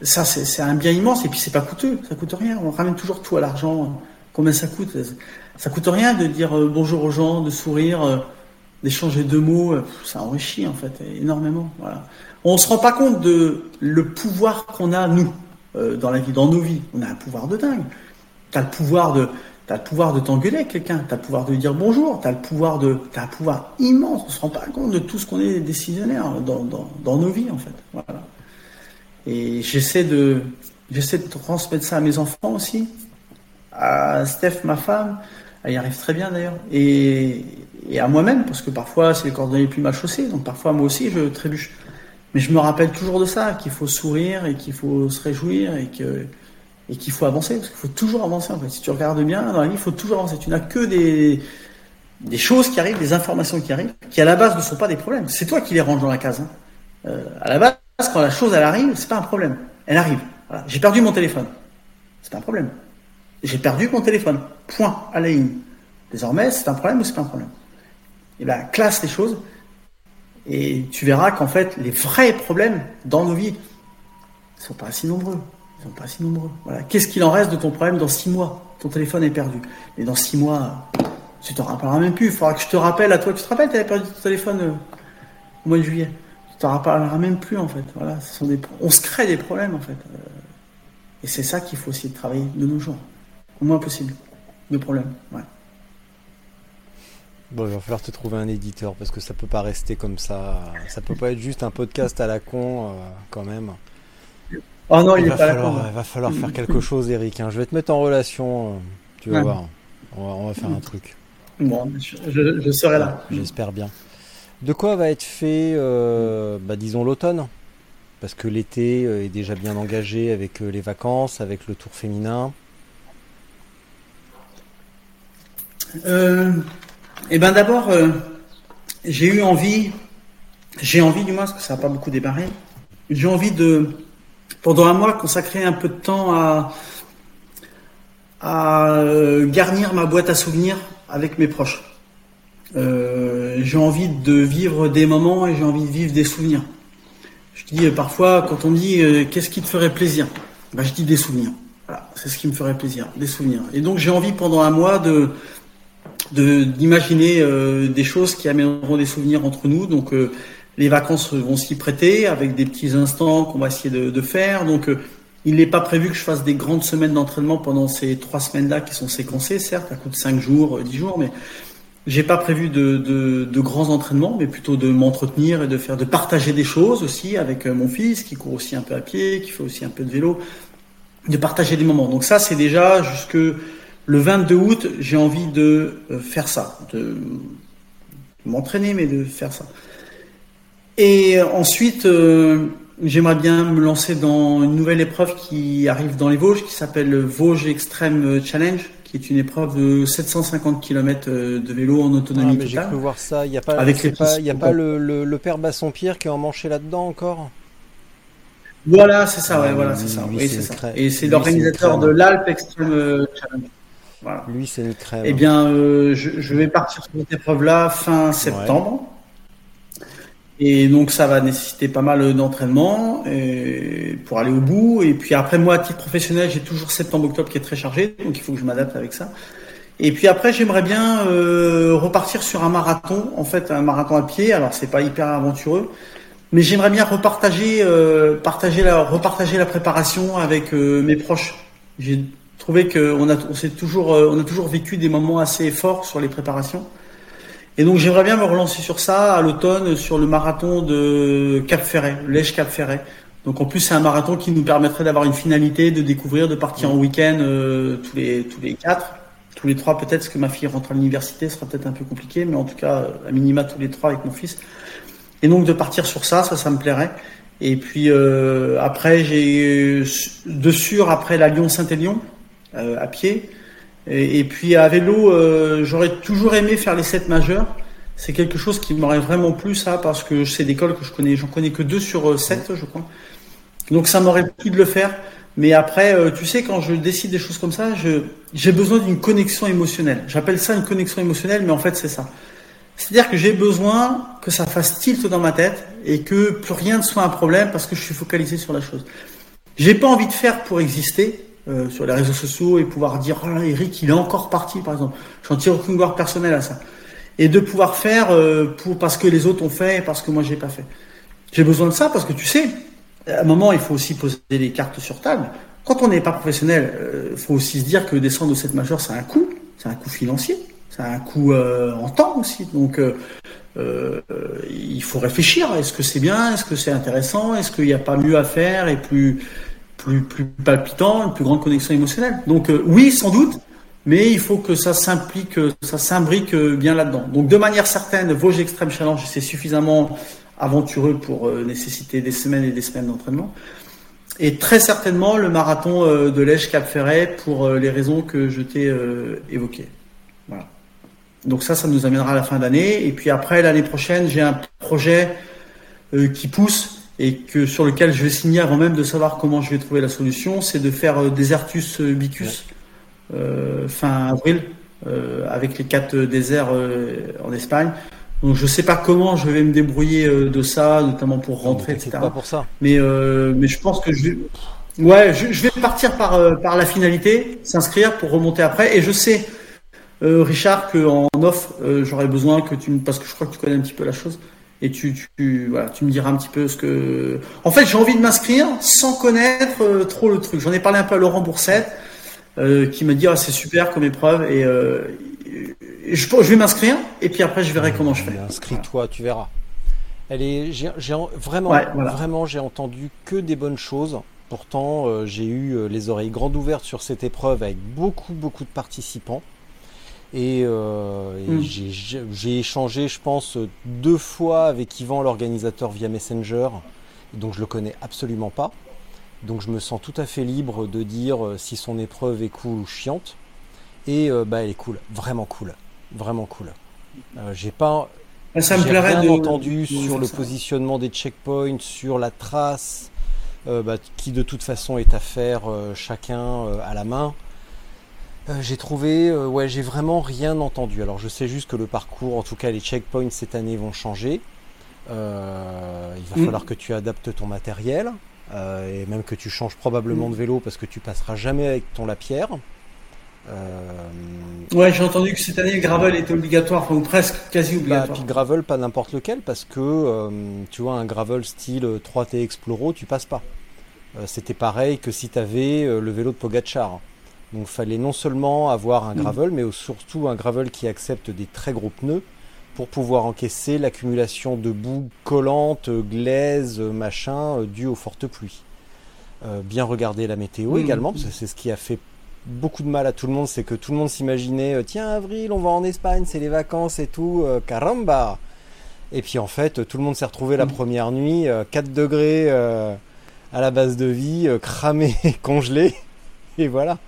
ça c'est un bien immense et puis c'est pas coûteux, ça coûte rien. On ramène toujours tout à l'argent. Combien ça coûte Ça coûte rien de dire euh, bonjour aux gens, de sourire, d'échanger deux mots. Ça enrichit en fait énormément. Voilà. On se rend pas compte de le pouvoir qu'on a nous dans la vie, dans nos vies. On a un pouvoir de dingue. Tu as le pouvoir de le pouvoir de t'engueuler avec quelqu'un, tu as le pouvoir de lui dire bonjour, tu as le pouvoir de as un pouvoir immense, on se rend pas compte de tout ce qu'on est décisionnaire dans, dans, nos vies en fait. Voilà. Et j'essaie de j'essaie de transmettre ça à mes enfants aussi, à Steph ma femme, Elle y arrive très bien d'ailleurs. Et, et à moi-même, parce que parfois c'est les cordons les plus mal chaussés, donc parfois moi aussi je trébuche. Mais je me rappelle toujours de ça, qu'il faut sourire et qu'il faut se réjouir et que et qu'il faut avancer, parce qu'il faut toujours avancer en fait. Si tu regardes bien dans la vie, il faut toujours avancer. Tu n'as que des, des choses qui arrivent, des informations qui arrivent, qui à la base ne sont pas des problèmes. C'est toi qui les ranges dans la case. Hein. Euh, à la base, quand la chose elle arrive, c'est pas un problème. Elle arrive. J'ai perdu mon téléphone. C'est pas un problème. J'ai perdu mon téléphone. Point à la ligne. Désormais, c'est un problème ou c'est pas un problème? Et bien, classe les choses. Et tu verras qu'en fait, les vrais problèmes dans nos vies ne sont pas si nombreux. Pas si nombreux. Voilà. Qu'est-ce qu'il en reste de ton problème dans six mois Ton téléphone est perdu. Et dans six mois, tu te rappelleras même plus. Il faudra que je te rappelle à toi. Tu te rappelles, tu avais perdu ton téléphone euh, au mois de juillet. Tu te rappelleras même plus en fait. Voilà. Ce sont des... On se crée des problèmes en fait. Euh, et c'est ça qu'il faut essayer de travailler de nos jours. Au moins possible. De problèmes. Ouais. Bon, il va falloir te trouver un éditeur parce que ça peut pas rester comme ça. Ça peut pas être juste un podcast à la con euh, quand même. Oh non, il, il va, pas falloir, il va falloir faire quelque chose, Eric. Hein. Je vais te mettre en relation. Tu vas Ouais. voir. On va, on va faire un truc. Bon, je, je- je serai là. J'espère bien. De quoi va être fait, euh, bah, disons, l'automne? Parce que l'été euh, est déjà bien engagé avec euh, les vacances, avec le tour féminin. Euh, eh ben d'abord, euh, j'ai eu envie, j'ai envie du moins, parce que ça n'a pas beaucoup démarré, j'ai envie de, pendant un mois, consacrer un peu de temps à, euh, garnir ma boîte à souvenirs avec mes proches. Euh, j'ai envie de vivre des moments et j'ai envie de vivre des souvenirs. Je dis euh, parfois, quand on me dit qu'est-ce qui te ferait plaisir, ben, je dis des souvenirs. C'est ce qui me ferait plaisir, des souvenirs. Et donc j'ai envie pendant un mois de d'imaginer des choses qui amèneront des souvenirs entre nous. Donc les vacances vont s'y prêter avec des petits instants qu'on va essayer de, faire. Donc euh, il n'est pas prévu que je fasse des grandes semaines d'entraînement pendant ces trois semaines-là qui sont séquencées, certes, à coup de cinq jours, euh, dix jours, mais j'ai pas prévu de, de, grands entraînements, mais plutôt de m'entretenir et de faire, de partager des choses aussi avec euh, mon fils qui court aussi un peu à pied, qui fait aussi un peu de vélo, de partager des moments. Donc ça, c'est déjà jusque le 22 août, j'ai envie de euh, faire ça, de m'entraîner, mais de faire ça. Et ensuite, euh, j'aimerais bien me lancer dans une nouvelle épreuve qui arrive dans les Vosges, qui s'appelle le Vosges Extreme Challenge, qui est une épreuve de 750 km de vélo en Ah, autonomie mais j'ai cru voir ça. Il n'y a pas, Avec les pas, y a pas le, le, le père Bassompierre qui est emmanché là-dedans encore? Voilà, c'est ça, ouais, Ouais, voilà, c'est ça. Oui, c'est ça. Et c'est l'organisateur de l'Alpe Extreme Challenge. Voilà. Lui, c'est une crème. Eh bien, euh, je, je vais partir sur cette épreuve-là fin septembre. Et donc, ça va nécessiter pas mal d'entraînement pour aller au bout. Et puis après, moi, à titre professionnel, j'ai toujours septembre-octobre qui est très chargé, donc il faut que je m'adapte avec ça. Et puis après, j'aimerais bien euh, repartir sur un marathon, en fait, un marathon à pied. Alors, c'est pas hyper aventureux, mais j'aimerais bien repartager, euh, partager la, repartager la préparation avec euh, mes proches. J'ai trouvé qu'on a, on s'est toujours, euh, on a toujours vécu des moments assez forts sur les préparations. Et donc j'aimerais bien me relancer sur ça à l'automne sur le marathon de Cap Ferret, Lège Cap Ferret. Donc en plus c'est un marathon qui nous permettrait d'avoir une finalité, de découvrir, de partir en week-end euh, tous les tous les quatre, tous les trois peut-être, parce que ma fille rentre à l'université, sera peut-être un peu compliqué, mais en tout cas à minima tous les trois avec mon fils. Et donc de partir sur ça, ça ça me plairait. Et puis euh, après j'ai de sûr après la Lyon-Saint-Élion euh, à pied. Et, et puis à vélo, euh, j'aurais toujours aimé faire les 7 majeurs. C'est quelque chose qui m'aurait vraiment plu ça parce que c'est d'école que je connais, j'en connais que deux sur 7 je crois. Donc ça m'aurait plu de le faire. Mais après, euh, tu sais, quand je décide des choses comme ça, j'ai besoin d'une connexion émotionnelle. J'appelle ça une connexion émotionnelle, mais en fait c'est ça. C'est-à-dire que j'ai besoin que ça fasse tilt dans ma tête et que plus rien ne soit un problème parce que je suis focalisé sur la chose. J'ai pas envie de faire pour exister euh, sur les réseaux sociaux et pouvoir dire oh Eric il est encore parti par exemple. J'en tire aucune gloire personnelle à ça. Et de pouvoir faire euh, pour parce que les autres ont fait parce que moi j'ai pas fait. J'ai besoin de ça parce que tu sais, à un moment il faut aussi poser les cartes sur table. Quand on n'est pas professionnel, il faut aussi se dire que descendre de cette majeure c'est un coût, c'est un coût financier, c'est un coût euh, en temps aussi. Donc euh, euh, il faut réfléchir. Est-ce que c'est bien? Est-ce que c'est intéressant? Est-ce qu'il n'y a pas mieux à faire et plus plus palpitant, une plus grande connexion émotionnelle Donc euh, oui, sans doute, mais il faut que ça s'implique, ça s'imbrique bien là-dedans. Donc de manière certaine, Vosges Extreme Challenge, c'est suffisamment aventureux pour nécessiter des semaines et des semaines d'entraînement. Et très certainement le marathon de l'Èche Cap Ferret pour les raisons que je t'ai évoquées. Voilà. Donc ça, ça nous amènera à la fin d'année. Et puis après, l'année prochaine, j'ai un projet euh, qui pousse et que sur lequel je vais signer avant même de savoir comment je vais trouver la solution, c'est de faire euh, Desertus euh, Bicus fin avril avec les quatre déserts en Espagne. Donc je sais pas comment je vais me débrouiller de ça, notamment pour rentrer, etc. Pas pour ça. Mais mais je pense que je vais, ouais, je, je vais partir par par la finalité, s'inscrire pour remonter après. Et je sais euh, Richard, qu'en off, euh, j'aurais besoin que tu me, parce que je crois que tu connais un petit peu la chose, et tu, tu, voilà, tu me diras un petit peu ce que. En fait, j'ai envie de m'inscrire sans connaître euh, trop le truc. J'en ai parlé un peu à Laurent Boursette, qui m'a dit ah, c'est super comme épreuve, et je, je, vais m'inscrire, et puis après je verrai comment je fais. Inscris-toi, tu verras. Elle est, j'ai, vraiment, vraiment, j'ai entendu que des bonnes choses. Pourtant, j'ai eu les oreilles grandes ouvertes sur cette épreuve avec beaucoup, beaucoup de participants. Et, euh, mm. j'ai échangé, je pense, deux fois avec Yvan, l'organisateur, via Messenger. Donc je le connais absolument pas. Donc je me sens tout à fait libre de dire euh, si son épreuve est cool ou chiante. Et euh, bah elle est cool, vraiment cool, vraiment cool. j'ai pas, ah, ça me rien de... entendu sur le positionnement des checkpoints, sur la trace, bah, qui de toute façon est à faire chacun à la main. Euh, j'ai trouvé, euh, ouais, j'ai vraiment rien entendu. Alors je sais juste que le parcours, en tout cas les checkpoints cette année vont changer. Euh, il va mm. falloir que tu adaptes ton matériel et même que tu changes probablement mm. de vélo parce que tu passeras jamais avec ton Lapierre. Ouais, j'ai entendu que cette année le gravel était obligatoire, ou presque quasi bah, obligatoire. puis gravel, pas n'importe lequel parce que tu vois un gravel style 3T Exploro, tu passes pas. C'était pareil que si tu avais le vélo de Pogachar. Donc il fallait non seulement avoir un mm. gravel, mais surtout un gravel qui accepte des très gros pneus pour pouvoir encaisser l'accumulation de boue collante, glaise, machin, euh, due aux fortes pluies. Euh, bien regarder la météo également, parce que c'est ce qui a fait beaucoup de mal à tout le monde, c'est que tout le monde s'imaginait, euh, tiens avril, on va en Espagne, c'est les vacances et tout, caramba Et puis en fait, tout le monde s'est retrouvé la mm. première nuit, 4 degrés à la base de vie, cramé, congelé, et voilà.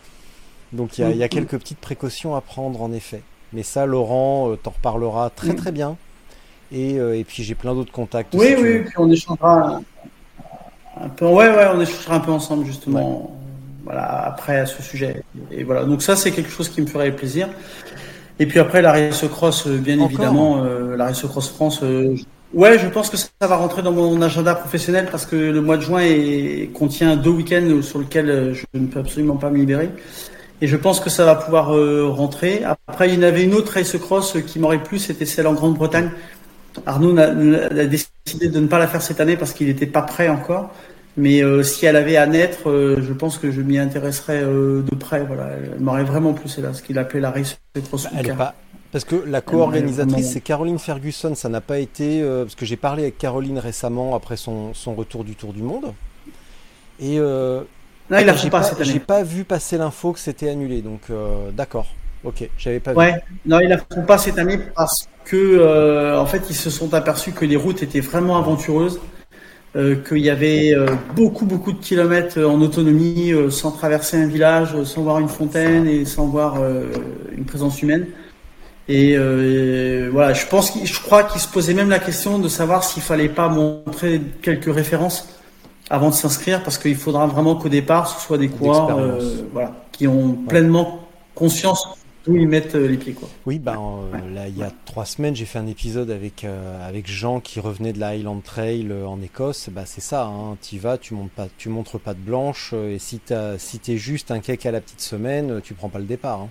Donc il y, a, quelques petites précautions à prendre en effet. Mais ça, Laurent euh, t'en reparlera très très bien. Et, euh, et puis j'ai plein d'autres contacts. Oui, oui, puis on échangera un peu. Ouais, ouais, on échangera un peu ensemble justement. Voilà, après à ce sujet. Et voilà. Donc ça, c'est quelque chose qui me ferait plaisir. Et puis après, la Race Cross, euh, bien évidemment, la Race Cross France. Ouais, je pense que ça va rentrer dans mon agenda professionnel parce que le mois de juin contient deux week-ends sur lesquels je ne peux absolument pas me libérer. Et je pense que ça va pouvoir euh, rentrer. Après, il y en avait une autre race cross qui m'aurait plu, c'était celle en Grande-Bretagne. Arnaud a, décidé de ne pas la faire cette année parce qu'il n'était pas prêt encore. Mais euh, si elle avait à naître, euh, je pense que je m'y intéresserais de près. Voilà, elle m'aurait vraiment plu, c'est là ce qu'il appelait la race cross. Bah, elle est pas... Parce que la co-organisatrice, c'est Caroline Ferguson. Ça n'a pas été. parce que j'ai parlé avec Caroline récemment après son, son, retour du Tour du Monde. Et non, il la pas, cette année. J'ai pas vu passer l'info que c'était annulé, donc euh, d'accord. Ok, j'avais pas ouais. Non, ils la font pas cette année parce que euh, en fait ils se sont aperçus que les routes étaient vraiment aventureuses, euh, qu'il y avait beaucoup beaucoup de kilomètres en autonomie, sans traverser un village, sans voir une fontaine et sans voir une présence humaine. Et voilà, je pense, je crois qu'ils se posaient même la question de savoir s'il fallait pas montrer quelques références avant de s'inscrire parce qu'il faudra vraiment qu'au départ ce soit des coureurs euh, voilà, qui ont pleinement conscience d'où ils mettent euh, les pieds. Quoi. Oui, ben, euh, là, il y a trois semaines, j'ai fait un épisode avec, avec Jean qui revenait de la Highland Trail en Écosse. Bah, c'est ça, hein, tu vas, tu montes pas, tu montres pas de blanche et si tu si es juste un cake à la petite semaine, tu prends pas le départ. Hein.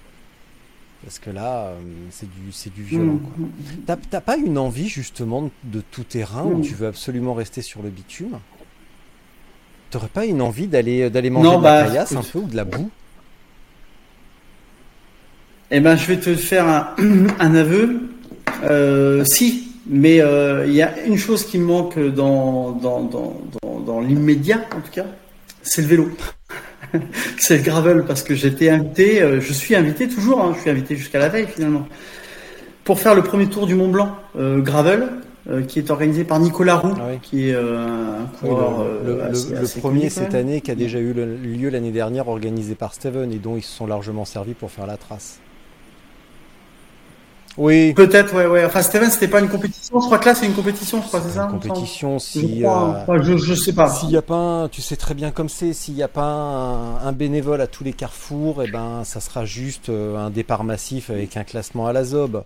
Parce que là, c'est du, c'est du violent. Mmh, mmh, mmh. T'as pas une envie justement de tout terrain où tu veux absolument rester sur le bitume? T'aurais pas une envie d'aller d'aller manger de la bah, caillasse un peu ou de la boue? Eh ben, je vais te faire un, un aveu. Euh, si, mais euh, il y a une chose qui me manque dans dans, dans, dans, l'immédiat, en tout cas, c'est le vélo. c'est le gravel parce que j'étais invité, euh, je suis invité toujours, hein, je suis invité jusqu'à la veille finalement, pour faire le premier tour du Mont Blanc euh, gravel, euh, qui est organisé par Nicolas Roux, Ah oui. qui est euh, un Oui, coureur. le, le- assez- le assez premier cette année qui a déjà eu lieu l'année dernière, organisé par Steven, et dont ils se sont largement servis pour faire la trace. Oui, Peut-être, ouais, ouais. Enfin, Steven, c'était pas une compétition. Je crois que là, c'est une compétition, je crois, c'est ça une compétition, Je si, crois. euh, je, je sais pas. S'il n'y a pas, un- tu sais très bien comme c'est, s'il n'y a pas un, un bénévole à tous les carrefours, et ben ça sera juste euh, un départ massif avec un classement à la zob.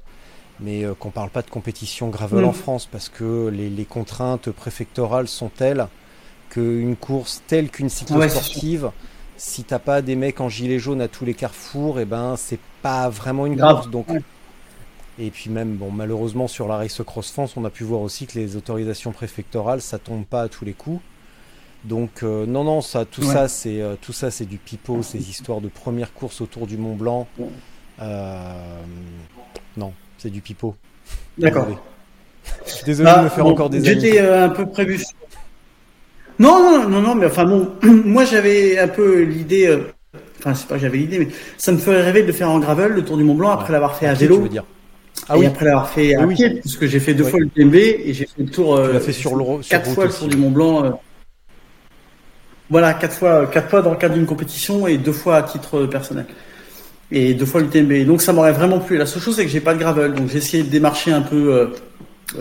Mais euh, qu'on parle pas de compétition gravel Mm. en France parce que les, les contraintes préfectorales sont telles qu'une course telle qu'une Ah ouais, cyclosportive, si t'as pas des mecs en gilet jaune à tous les carrefours, et ben c'est pas vraiment une Grave. course. Donc et puis même, bon, malheureusement sur la Race Cross France, on a pu voir aussi que les autorisations préfectorales, ça tombe pas à tous les coups. Donc euh, non, non, ça, tout Ouais. ça, c'est euh, tout ça, c'est du pipeau, ces histoires de première course autour du Mont Blanc. Euh, non, c'est du pipeau. D'accord. Désolé. Désolé de Bah, me faire bon, encore des. J'étais euh, un peu prévu. Non, non, non, non, mais enfin bon, moi j'avais un peu l'idée. euh, Enfin, c'est pas que j'avais l'idée, mais ça me ferait rêver de le faire en gravel, le Tour du Mont Blanc, après Ouais. l'avoir fait à pied, vélo. tu veux dire. Ah et oui, après l'avoir fait à Oui, pied, parce que j'ai fait deux Ouais. fois le TMB et j'ai fait le tour. tu euh, l'as fait sur le sur quatre fois le. Tour du Mont Blanc. euh, Voilà, quatre fois, quatre fois dans le cadre d'une compétition et deux fois à titre personnel. Et deux fois l'UTMB. Donc ça m'aurait vraiment plu. La seule chose c'est que j'ai pas de gravel, donc j'ai essayé de démarcher un peu euh,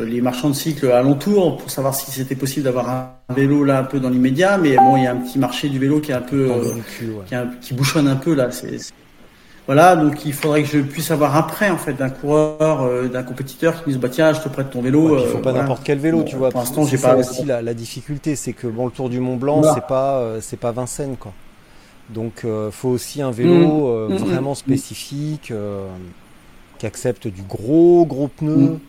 les marchands de cycles alentour pour savoir si c'était possible d'avoir un vélo là un peu dans l'immédiat. Mais bon, il y a un petit marché du vélo qui est un peu euh, le cul, ouais. qui, est un- qui bouchonne un peu là. C'est, c'est- Voilà, donc il faudrait que je puisse avoir un prêt en fait d'un coureur, euh, d'un compétiteur qui me dise bah tiens, je te prête ton vélo. Ouais, il faut euh, pas voilà. n'importe quel vélo, Bon, tu vois. pour l'instant, j'ai ça pas- aussi la, la difficulté, c'est que bon, le Tour du Mont Blanc, Voilà. c'est pas, euh, c'est pas Vincennes, quoi. Donc, euh, faut aussi un vélo euh, Mm, mm, vraiment mm. spécifique, euh, qui accepte du gros gros pneu, Mm.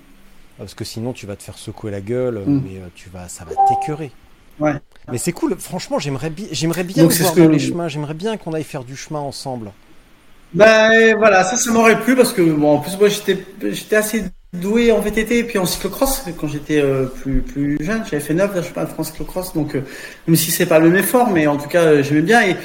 parce que sinon tu vas te faire secouer la gueule, Mm. mais tu vas, ça va t'écœurer. Ouais. Mais c'est cool. Franchement, j'aimerais bien, j'aimerais bien Donc, voir dans les chemins. J'aimerais bien qu'on aille faire du chemin ensemble. Ben voilà, ça, ça m'aurait plu parce que bon, en plus moi j'étais, j'étais assez doué en VTT et puis en cyclocross quand j'étais euh, plus plus jeune. J'avais fait 9 là, je sais pas de France cyclocross, donc euh, même si c'est pas le même effort, mais en tout cas euh, j'aimais bien et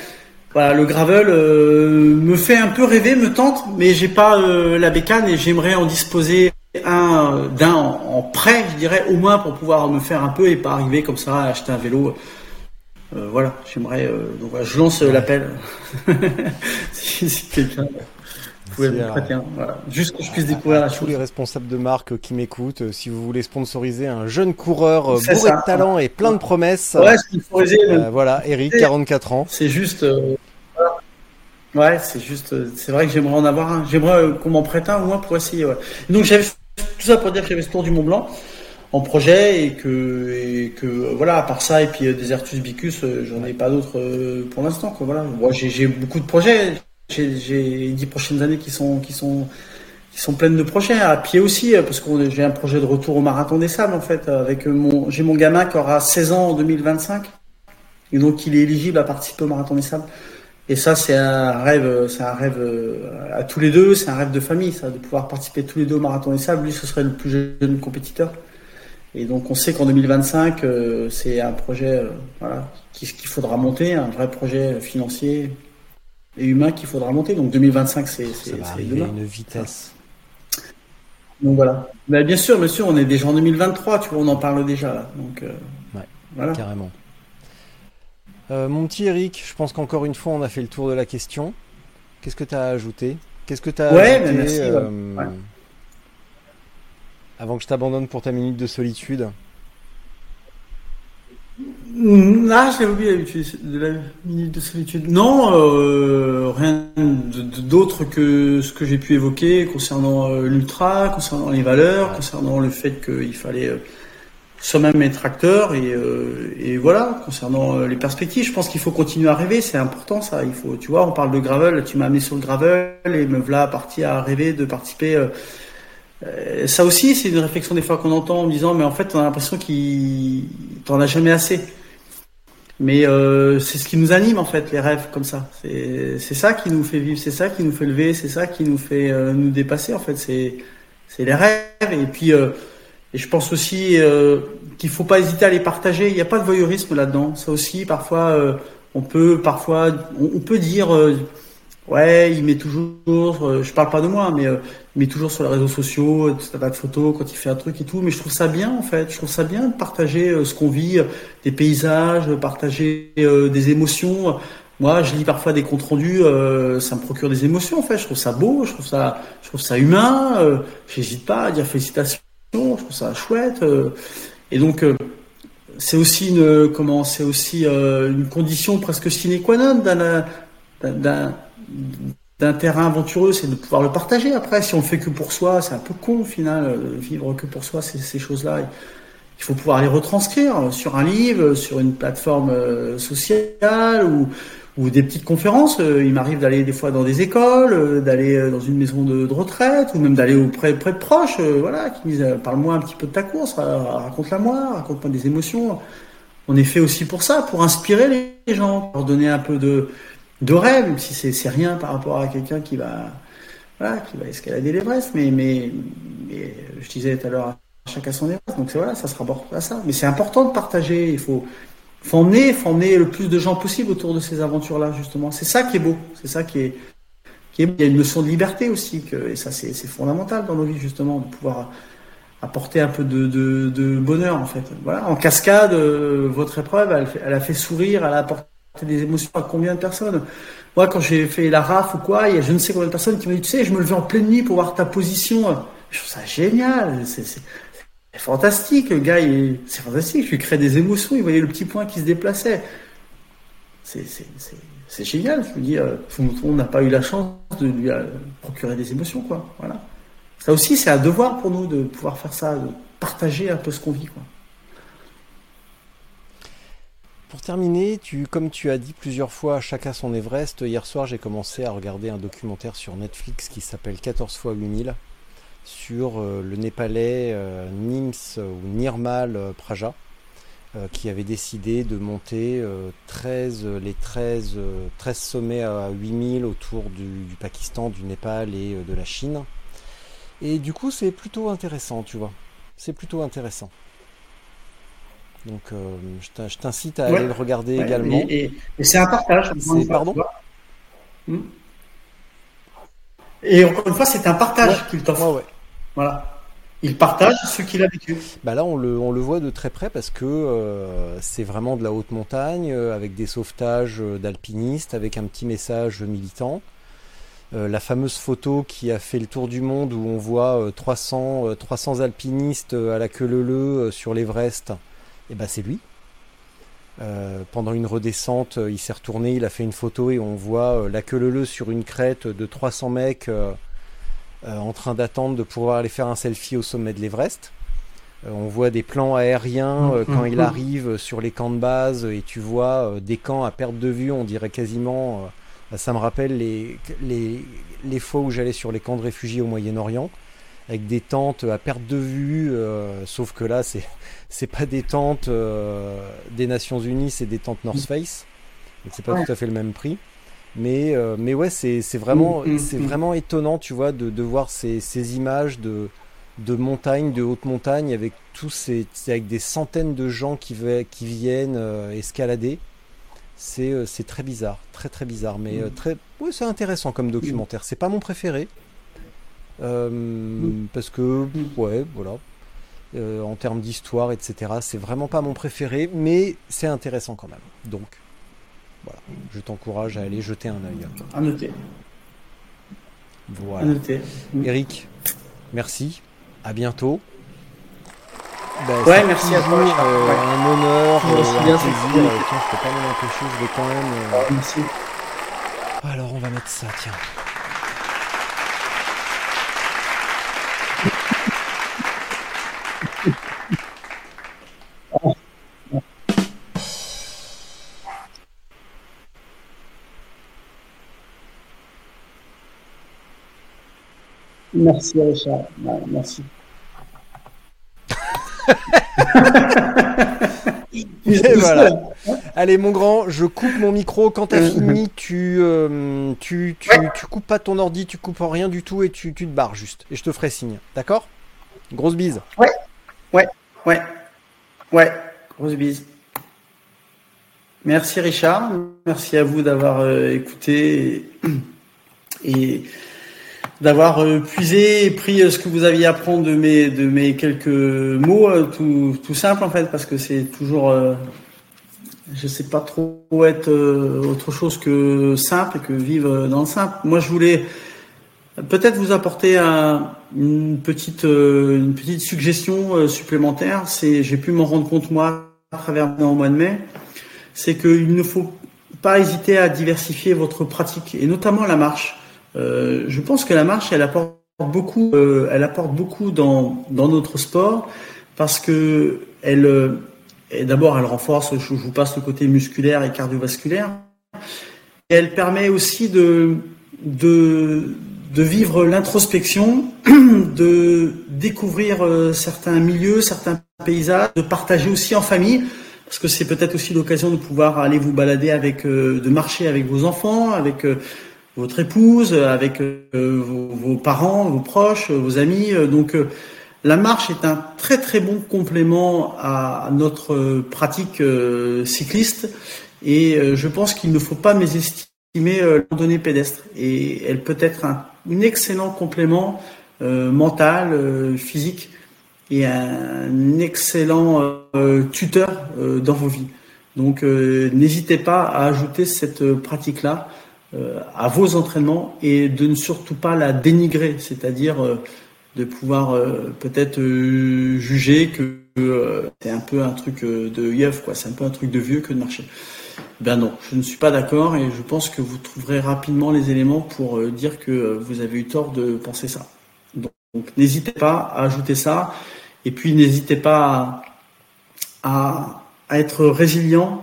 voilà le gravel euh, me fait un peu rêver, me tente, mais j'ai pas euh, la bécane et j'aimerais en disposer un euh, d'un en, prêt, je dirais au moins pour pouvoir me faire un peu et pas arriver comme ça à acheter un vélo. Voilà, j'aimerais. donc je lance l'appel. si quelqu'un pouvait Si, me alors, prêter un, voilà. Juste que je puisse découvrir la tous chose. les responsables de marque qui m'écoutent, euh, si vous voulez sponsoriser un jeune coureur euh, bourré ça. de talent et plein de promesses, Ouais, sponsoriser, euh, voilà, Eric, 44 ans. c'est juste. euh, voilà. Ouais, c'est juste. C'est vrai que j'aimerais en avoir un. J'aimerais qu'on m'en prête un au moins pour essayer. Ouais. Donc j'avais tout ça pour dire que j'avais ce tour du Mont Blanc en projet et que et que voilà à part ça et puis euh, des Ertus Bicus j'en ai pas d'autres pour l'instant quoi voilà moi j'ai beaucoup de projets j'ai dix prochaines années qui sont qui sont qui sont pleines de projets à pied aussi parce que j'ai un projet de retour au marathon des sables en fait avec mon j'ai mon gamin qui aura 16 ans en 2025 et donc il est éligible à participer au marathon des sables. Et ça c'est un rêve c'est un rêve euh, à tous les deux c'est un rêve de famille ça de pouvoir participer tous les deux au marathon des sables. Lui ce serait le plus jeune compétiteur. Et donc on sait qu'en 2025 euh, c'est un projet euh, voilà qu'il faudra monter un vrai projet financier et humain qu'il faudra monter donc 2025 c'est une vitesse. donc voilà mais bien sûr bien sûr on est déjà en 2023 tu vois on en parle déjà là donc euh, Ouais. voilà Carrément. Euh, mon petit Eric, je pense qu'encore une fois, on a fait le tour de la question. Qu'est-ce que tu as à ajouter? Qu'est-ce que tu as Ouais, ajouté merci, euh, Ouais. avant que je t'abandonne pour ta minute de solitude? Ah, l'avais oublié de la minute de solitude. Non, euh, rien d'autre que ce que j'ai pu évoquer concernant euh, l'ultra, concernant les valeurs, concernant le fait qu'il fallait euh, soi-même être acteur et, euh, et voilà, concernant euh, les perspectives. Je pense qu'il faut continuer à rêver, c'est important ça. Il faut, tu vois, on parle de gravel, tu m'as amené sur le gravel et me voilà parti à rêver de participer. Euh, ça aussi, c'est une réflexion des fois qu'on entend en disant, mais en fait, on a l'impression qu'il t'en as jamais assez. Mais euh, c'est ce qui nous anime en fait, les rêves comme ça. C'est ça qui nous fait vivre, c'est ça qui nous fait lever, c'est ça qui nous fait euh, nous dépasser en fait. C'est les rêves et puis et je pense aussi qu'il faut pas hésiter à les partager. Il n'y a pas de voyeurisme là-dedans. Ça aussi, parfois, on peut parfois, on, peut dire, ouais, il met toujours, euh, je parle pas de moi, mais euh, il met toujours sur les réseaux sociaux, tout un de photos quand il fait un truc et tout. Mais je trouve ça bien en fait. Je trouve ça bien de partager ce qu'on vit, des paysages, partager des émotions. Moi, je lis parfois des comptes rendus, ça me procure des émotions en fait. Je trouve ça beau, je trouve ça, je trouve ça humain. J'hésite pas à dire félicitations. Je trouve ça chouette. et donc c'est aussi une comment c'est aussi euh, une condition presque sine qua non d'un d'un terrain aventureux, c'est de pouvoir le partager après. Si on le fait que pour soi, c'est un peu con au final, euh, vivre que pour soi, ces, choses-là. Il faut pouvoir les retranscrire sur un livre, sur une plateforme euh, sociale ou, des petites conférences. Euh, il m'arrive d'aller des fois dans des écoles, d'aller dans une maison de, retraite, ou même d'aller auprès, près de proches, voilà, qui me disent parle-moi un petit peu de ta course, raconte-la moi, raconte-moi des émotions. On est fait aussi pour ça, pour inspirer les gens, leur donner un peu de, de rêve, même si c'est rien par rapport à quelqu'un qui va, voilà, qui va escalader l'Everest. Mais, mais, mais je disais tout à l'heure, chacun son Everest. Donc voilà, ça se rapporte à ça. Mais c'est important de partager. Il faut, faut emmener, faut emmener le plus de gens possible autour de ces aventures-là, justement. C'est ça qui est beau. C'est ça qui est, qui est, il y a une notion de liberté aussi, que, et ça, c'est, fondamental dans nos vies, justement, de pouvoir apporter un peu de, de, de bonheur, en fait. Voilà. En cascade, euh, votre épreuve, elle, elle, a fait sourire, elle a apporté des émotions à combien de personnes? Moi, quand j'ai fait la RAF ou quoi, il y a je ne sais combien de personnes qui m'ont dit, tu sais, je me levais en pleine nuit pour voir ta position. Je trouve ça génial. C'est, fantastique, le gars, c'est fantastique. Je lui crée des émotions. Il voyait le petit point qui se déplaçait. C'est génial. Je me dis, euh, on n'a pas eu la chance de lui euh, procurer des émotions, quoi. Voilà. Ça aussi, c'est un devoir pour nous de pouvoir faire ça, de partager un peu ce qu'on vit, quoi. Pour terminer, comme tu as dit plusieurs fois, chacun son Everest, hier soir j'ai commencé à regarder un documentaire sur Netflix qui s'appelle 14 x 8000 sur euh, le Népalais euh, Nims ou Nirmal euh, Praja, qui avait décidé de monter 13, les 13, 13 sommets à 8000 autour du, Pakistan, du Népal et de la Chine. Et du coup, c'est plutôt intéressant, tu vois. C'est plutôt intéressant. Donc, je t'incite à aller le regarder également. Et, c'est un partage. Pardon hmm. Et encore une fois, c'est un partage qu'il t'offre. Voilà. Il partage ce qu'il a vécu. Bah là, on le, on le voit de très près parce que euh, c'est vraiment de la haute montagne, euh, avec des sauvetages euh, d'alpinistes, avec un petit message militant. la fameuse photo qui a fait le tour du monde où on voit 300, 300 alpinistes à la queue leu sur l'Everest, et eh ben c'est lui. pendant une redescente, il s'est retourné, il a fait une photo et on voit la queue leu sur une crête de 300 mecs euh, en train d'attendre de pouvoir aller faire un selfie au sommet de l'Everest. Euh, on voit des plans aériens euh, quand il arrive sur les camps de base et tu vois des camps à perte de vue, on dirait quasiment, ça me rappelle les, les, les fois où j'allais sur les camps de réfugiés au Moyen-Orient avec des tentes à perte de vue, sauf que là, c'est c'est pas des tentes des Nations Unies, c'est des tentes North Face, donc c'est pas tout à fait le même prix. Mais, euh, mais ouais, c'est vraiment, mm, mm, c'est mm. vraiment étonnant, tu vois, de, de voir ces, ces, images de, de montagnes, de hautes montagnes, avec tous ces, avec des centaines de gens qui, qui viennent euh, escalader. C'est euh, c'est très bizarre, très très bizarre, mais très, ouais, c'est intéressant comme documentaire. C'est pas mon préféré, parce que, ouais, voilà. en termes d'histoire, etc. C'est vraiment pas mon préféré, mais c'est intéressant quand même. Donc, voilà. Je t'encourage à aller jeter un œil. À noter. Voilà. À noter. Eric, merci. À bientôt. Ben, ouais, merci à toi. Euh, Un honneur, merci euh, bien, un plaisir. tiens, je peux pas m'en empêcher, je vais quand même. Euh... merci. Alors, on va mettre ça, tiens. Merci Richard. merci. voilà. Allez mon grand, je coupe mon micro. Quand t'as fini, tu, euh, tu, tu, tu, coupes pas ton ordi, tu coupes rien du tout et tu, tu te barres juste. Et je te ferai signe. D'accord? Grosse bise. Ouais, ouais, ouais, ouais. Grosse bise. Merci Richard, merci à vous d'avoir écouté et, d'avoir puisé et pris ce que vous aviez à prendre de mes, de mes quelques mots, tout, tout simple en fait, parce que c'est toujours je sais pas trop être euh, autre chose que simple et que vivre dans le simple. Moi, je voulais peut-être vous apporter une petite euh, une petite suggestion euh, supplémentaire. C'est j'ai pu m'en rendre compte moi à travers le mois de mai, c'est qu'il ne faut pas hésiter à diversifier votre pratique et notamment la marche. Je pense que la marche, elle apporte beaucoup, elle apporte beaucoup dans notre sport parce que elle et d'abord, elle renforce, je vous passe le côté musculaire et cardiovasculaire. Elle permet aussi de, de, vivre l'introspection, de découvrir euh, certains milieux, certains paysages, de partager aussi en famille, parce que c'est peut-être aussi l'occasion de pouvoir aller vous balader avec, euh, de marcher avec vos enfants, avec euh, votre épouse, avec vos, vos, parents, vos proches, vos amis. Donc la marche est un très très bon complément à notre pratique euh, cycliste et euh, je pense qu'il ne faut pas mésestimer euh, la randonnée pédestre et elle peut être un, excellent complément mental, physique et un excellent tuteur dans vos vies. Donc n'hésitez pas à ajouter cette pratique-là à vos entraînements et de ne surtout pas la dénigrer, c'est-à-dire de pouvoir euh, peut-être euh, juger que euh, c'est un peu un truc de yeuf, quoi. C'est un peu un truc de vieux que de marcher. Ben non, je ne suis pas d'accord et je pense que vous trouverez rapidement les éléments pour dire que vous avez eu tort de penser ça. Donc, n'hésitez pas à ajouter ça et puis n'hésitez pas à, être résilient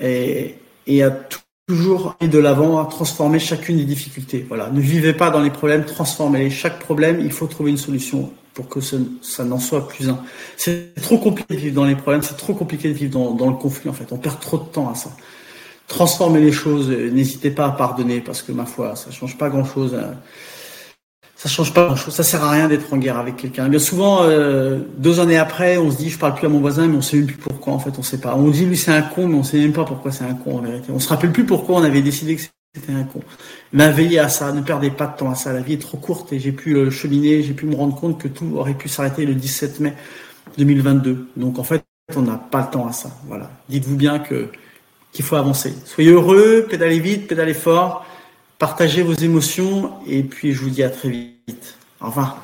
et à tout toujours aller de l'avant, à transformer chacune des difficultés. Voilà, ne vivez pas dans les problèmes, transformez-les. Chaque problème, il faut trouver une solution pour que ça, n'en soit plus un. C'est trop compliqué de vivre dans les problèmes, c'est trop compliqué de vivre dans, le conflit en fait. On perd trop de temps à ça. Transformez les choses, n'hésitez pas à pardonner parce que ma foi, ça change pas grand-chose. Hein ça change pas grand-chose. Ça sert à rien d'être en guerre avec quelqu'un. Bien souvent, euh, deux années après, on se dit, je parle plus à mon voisin, mais on sait même plus pourquoi. En fait, on sait pas. On dit, lui, c'est un con, mais on sait même pas pourquoi c'est un con en vérité. On se rappelle plus pourquoi on avait décidé que c'était un con. Mais veillez à ça. Ne perdez pas de temps à ça. La vie est trop courte et j'ai pu cheminer, j'ai pu me rendre compte que tout aurait pu s'arrêter le 17 mai 2022. Donc en fait, on n'a pas le temps à ça. Voilà. Dites-vous bien que qu'il faut avancer. Soyez heureux, pédalez vite, pédalez fort partagez vos émotions et puis je vous dis à très vite. Au revoir.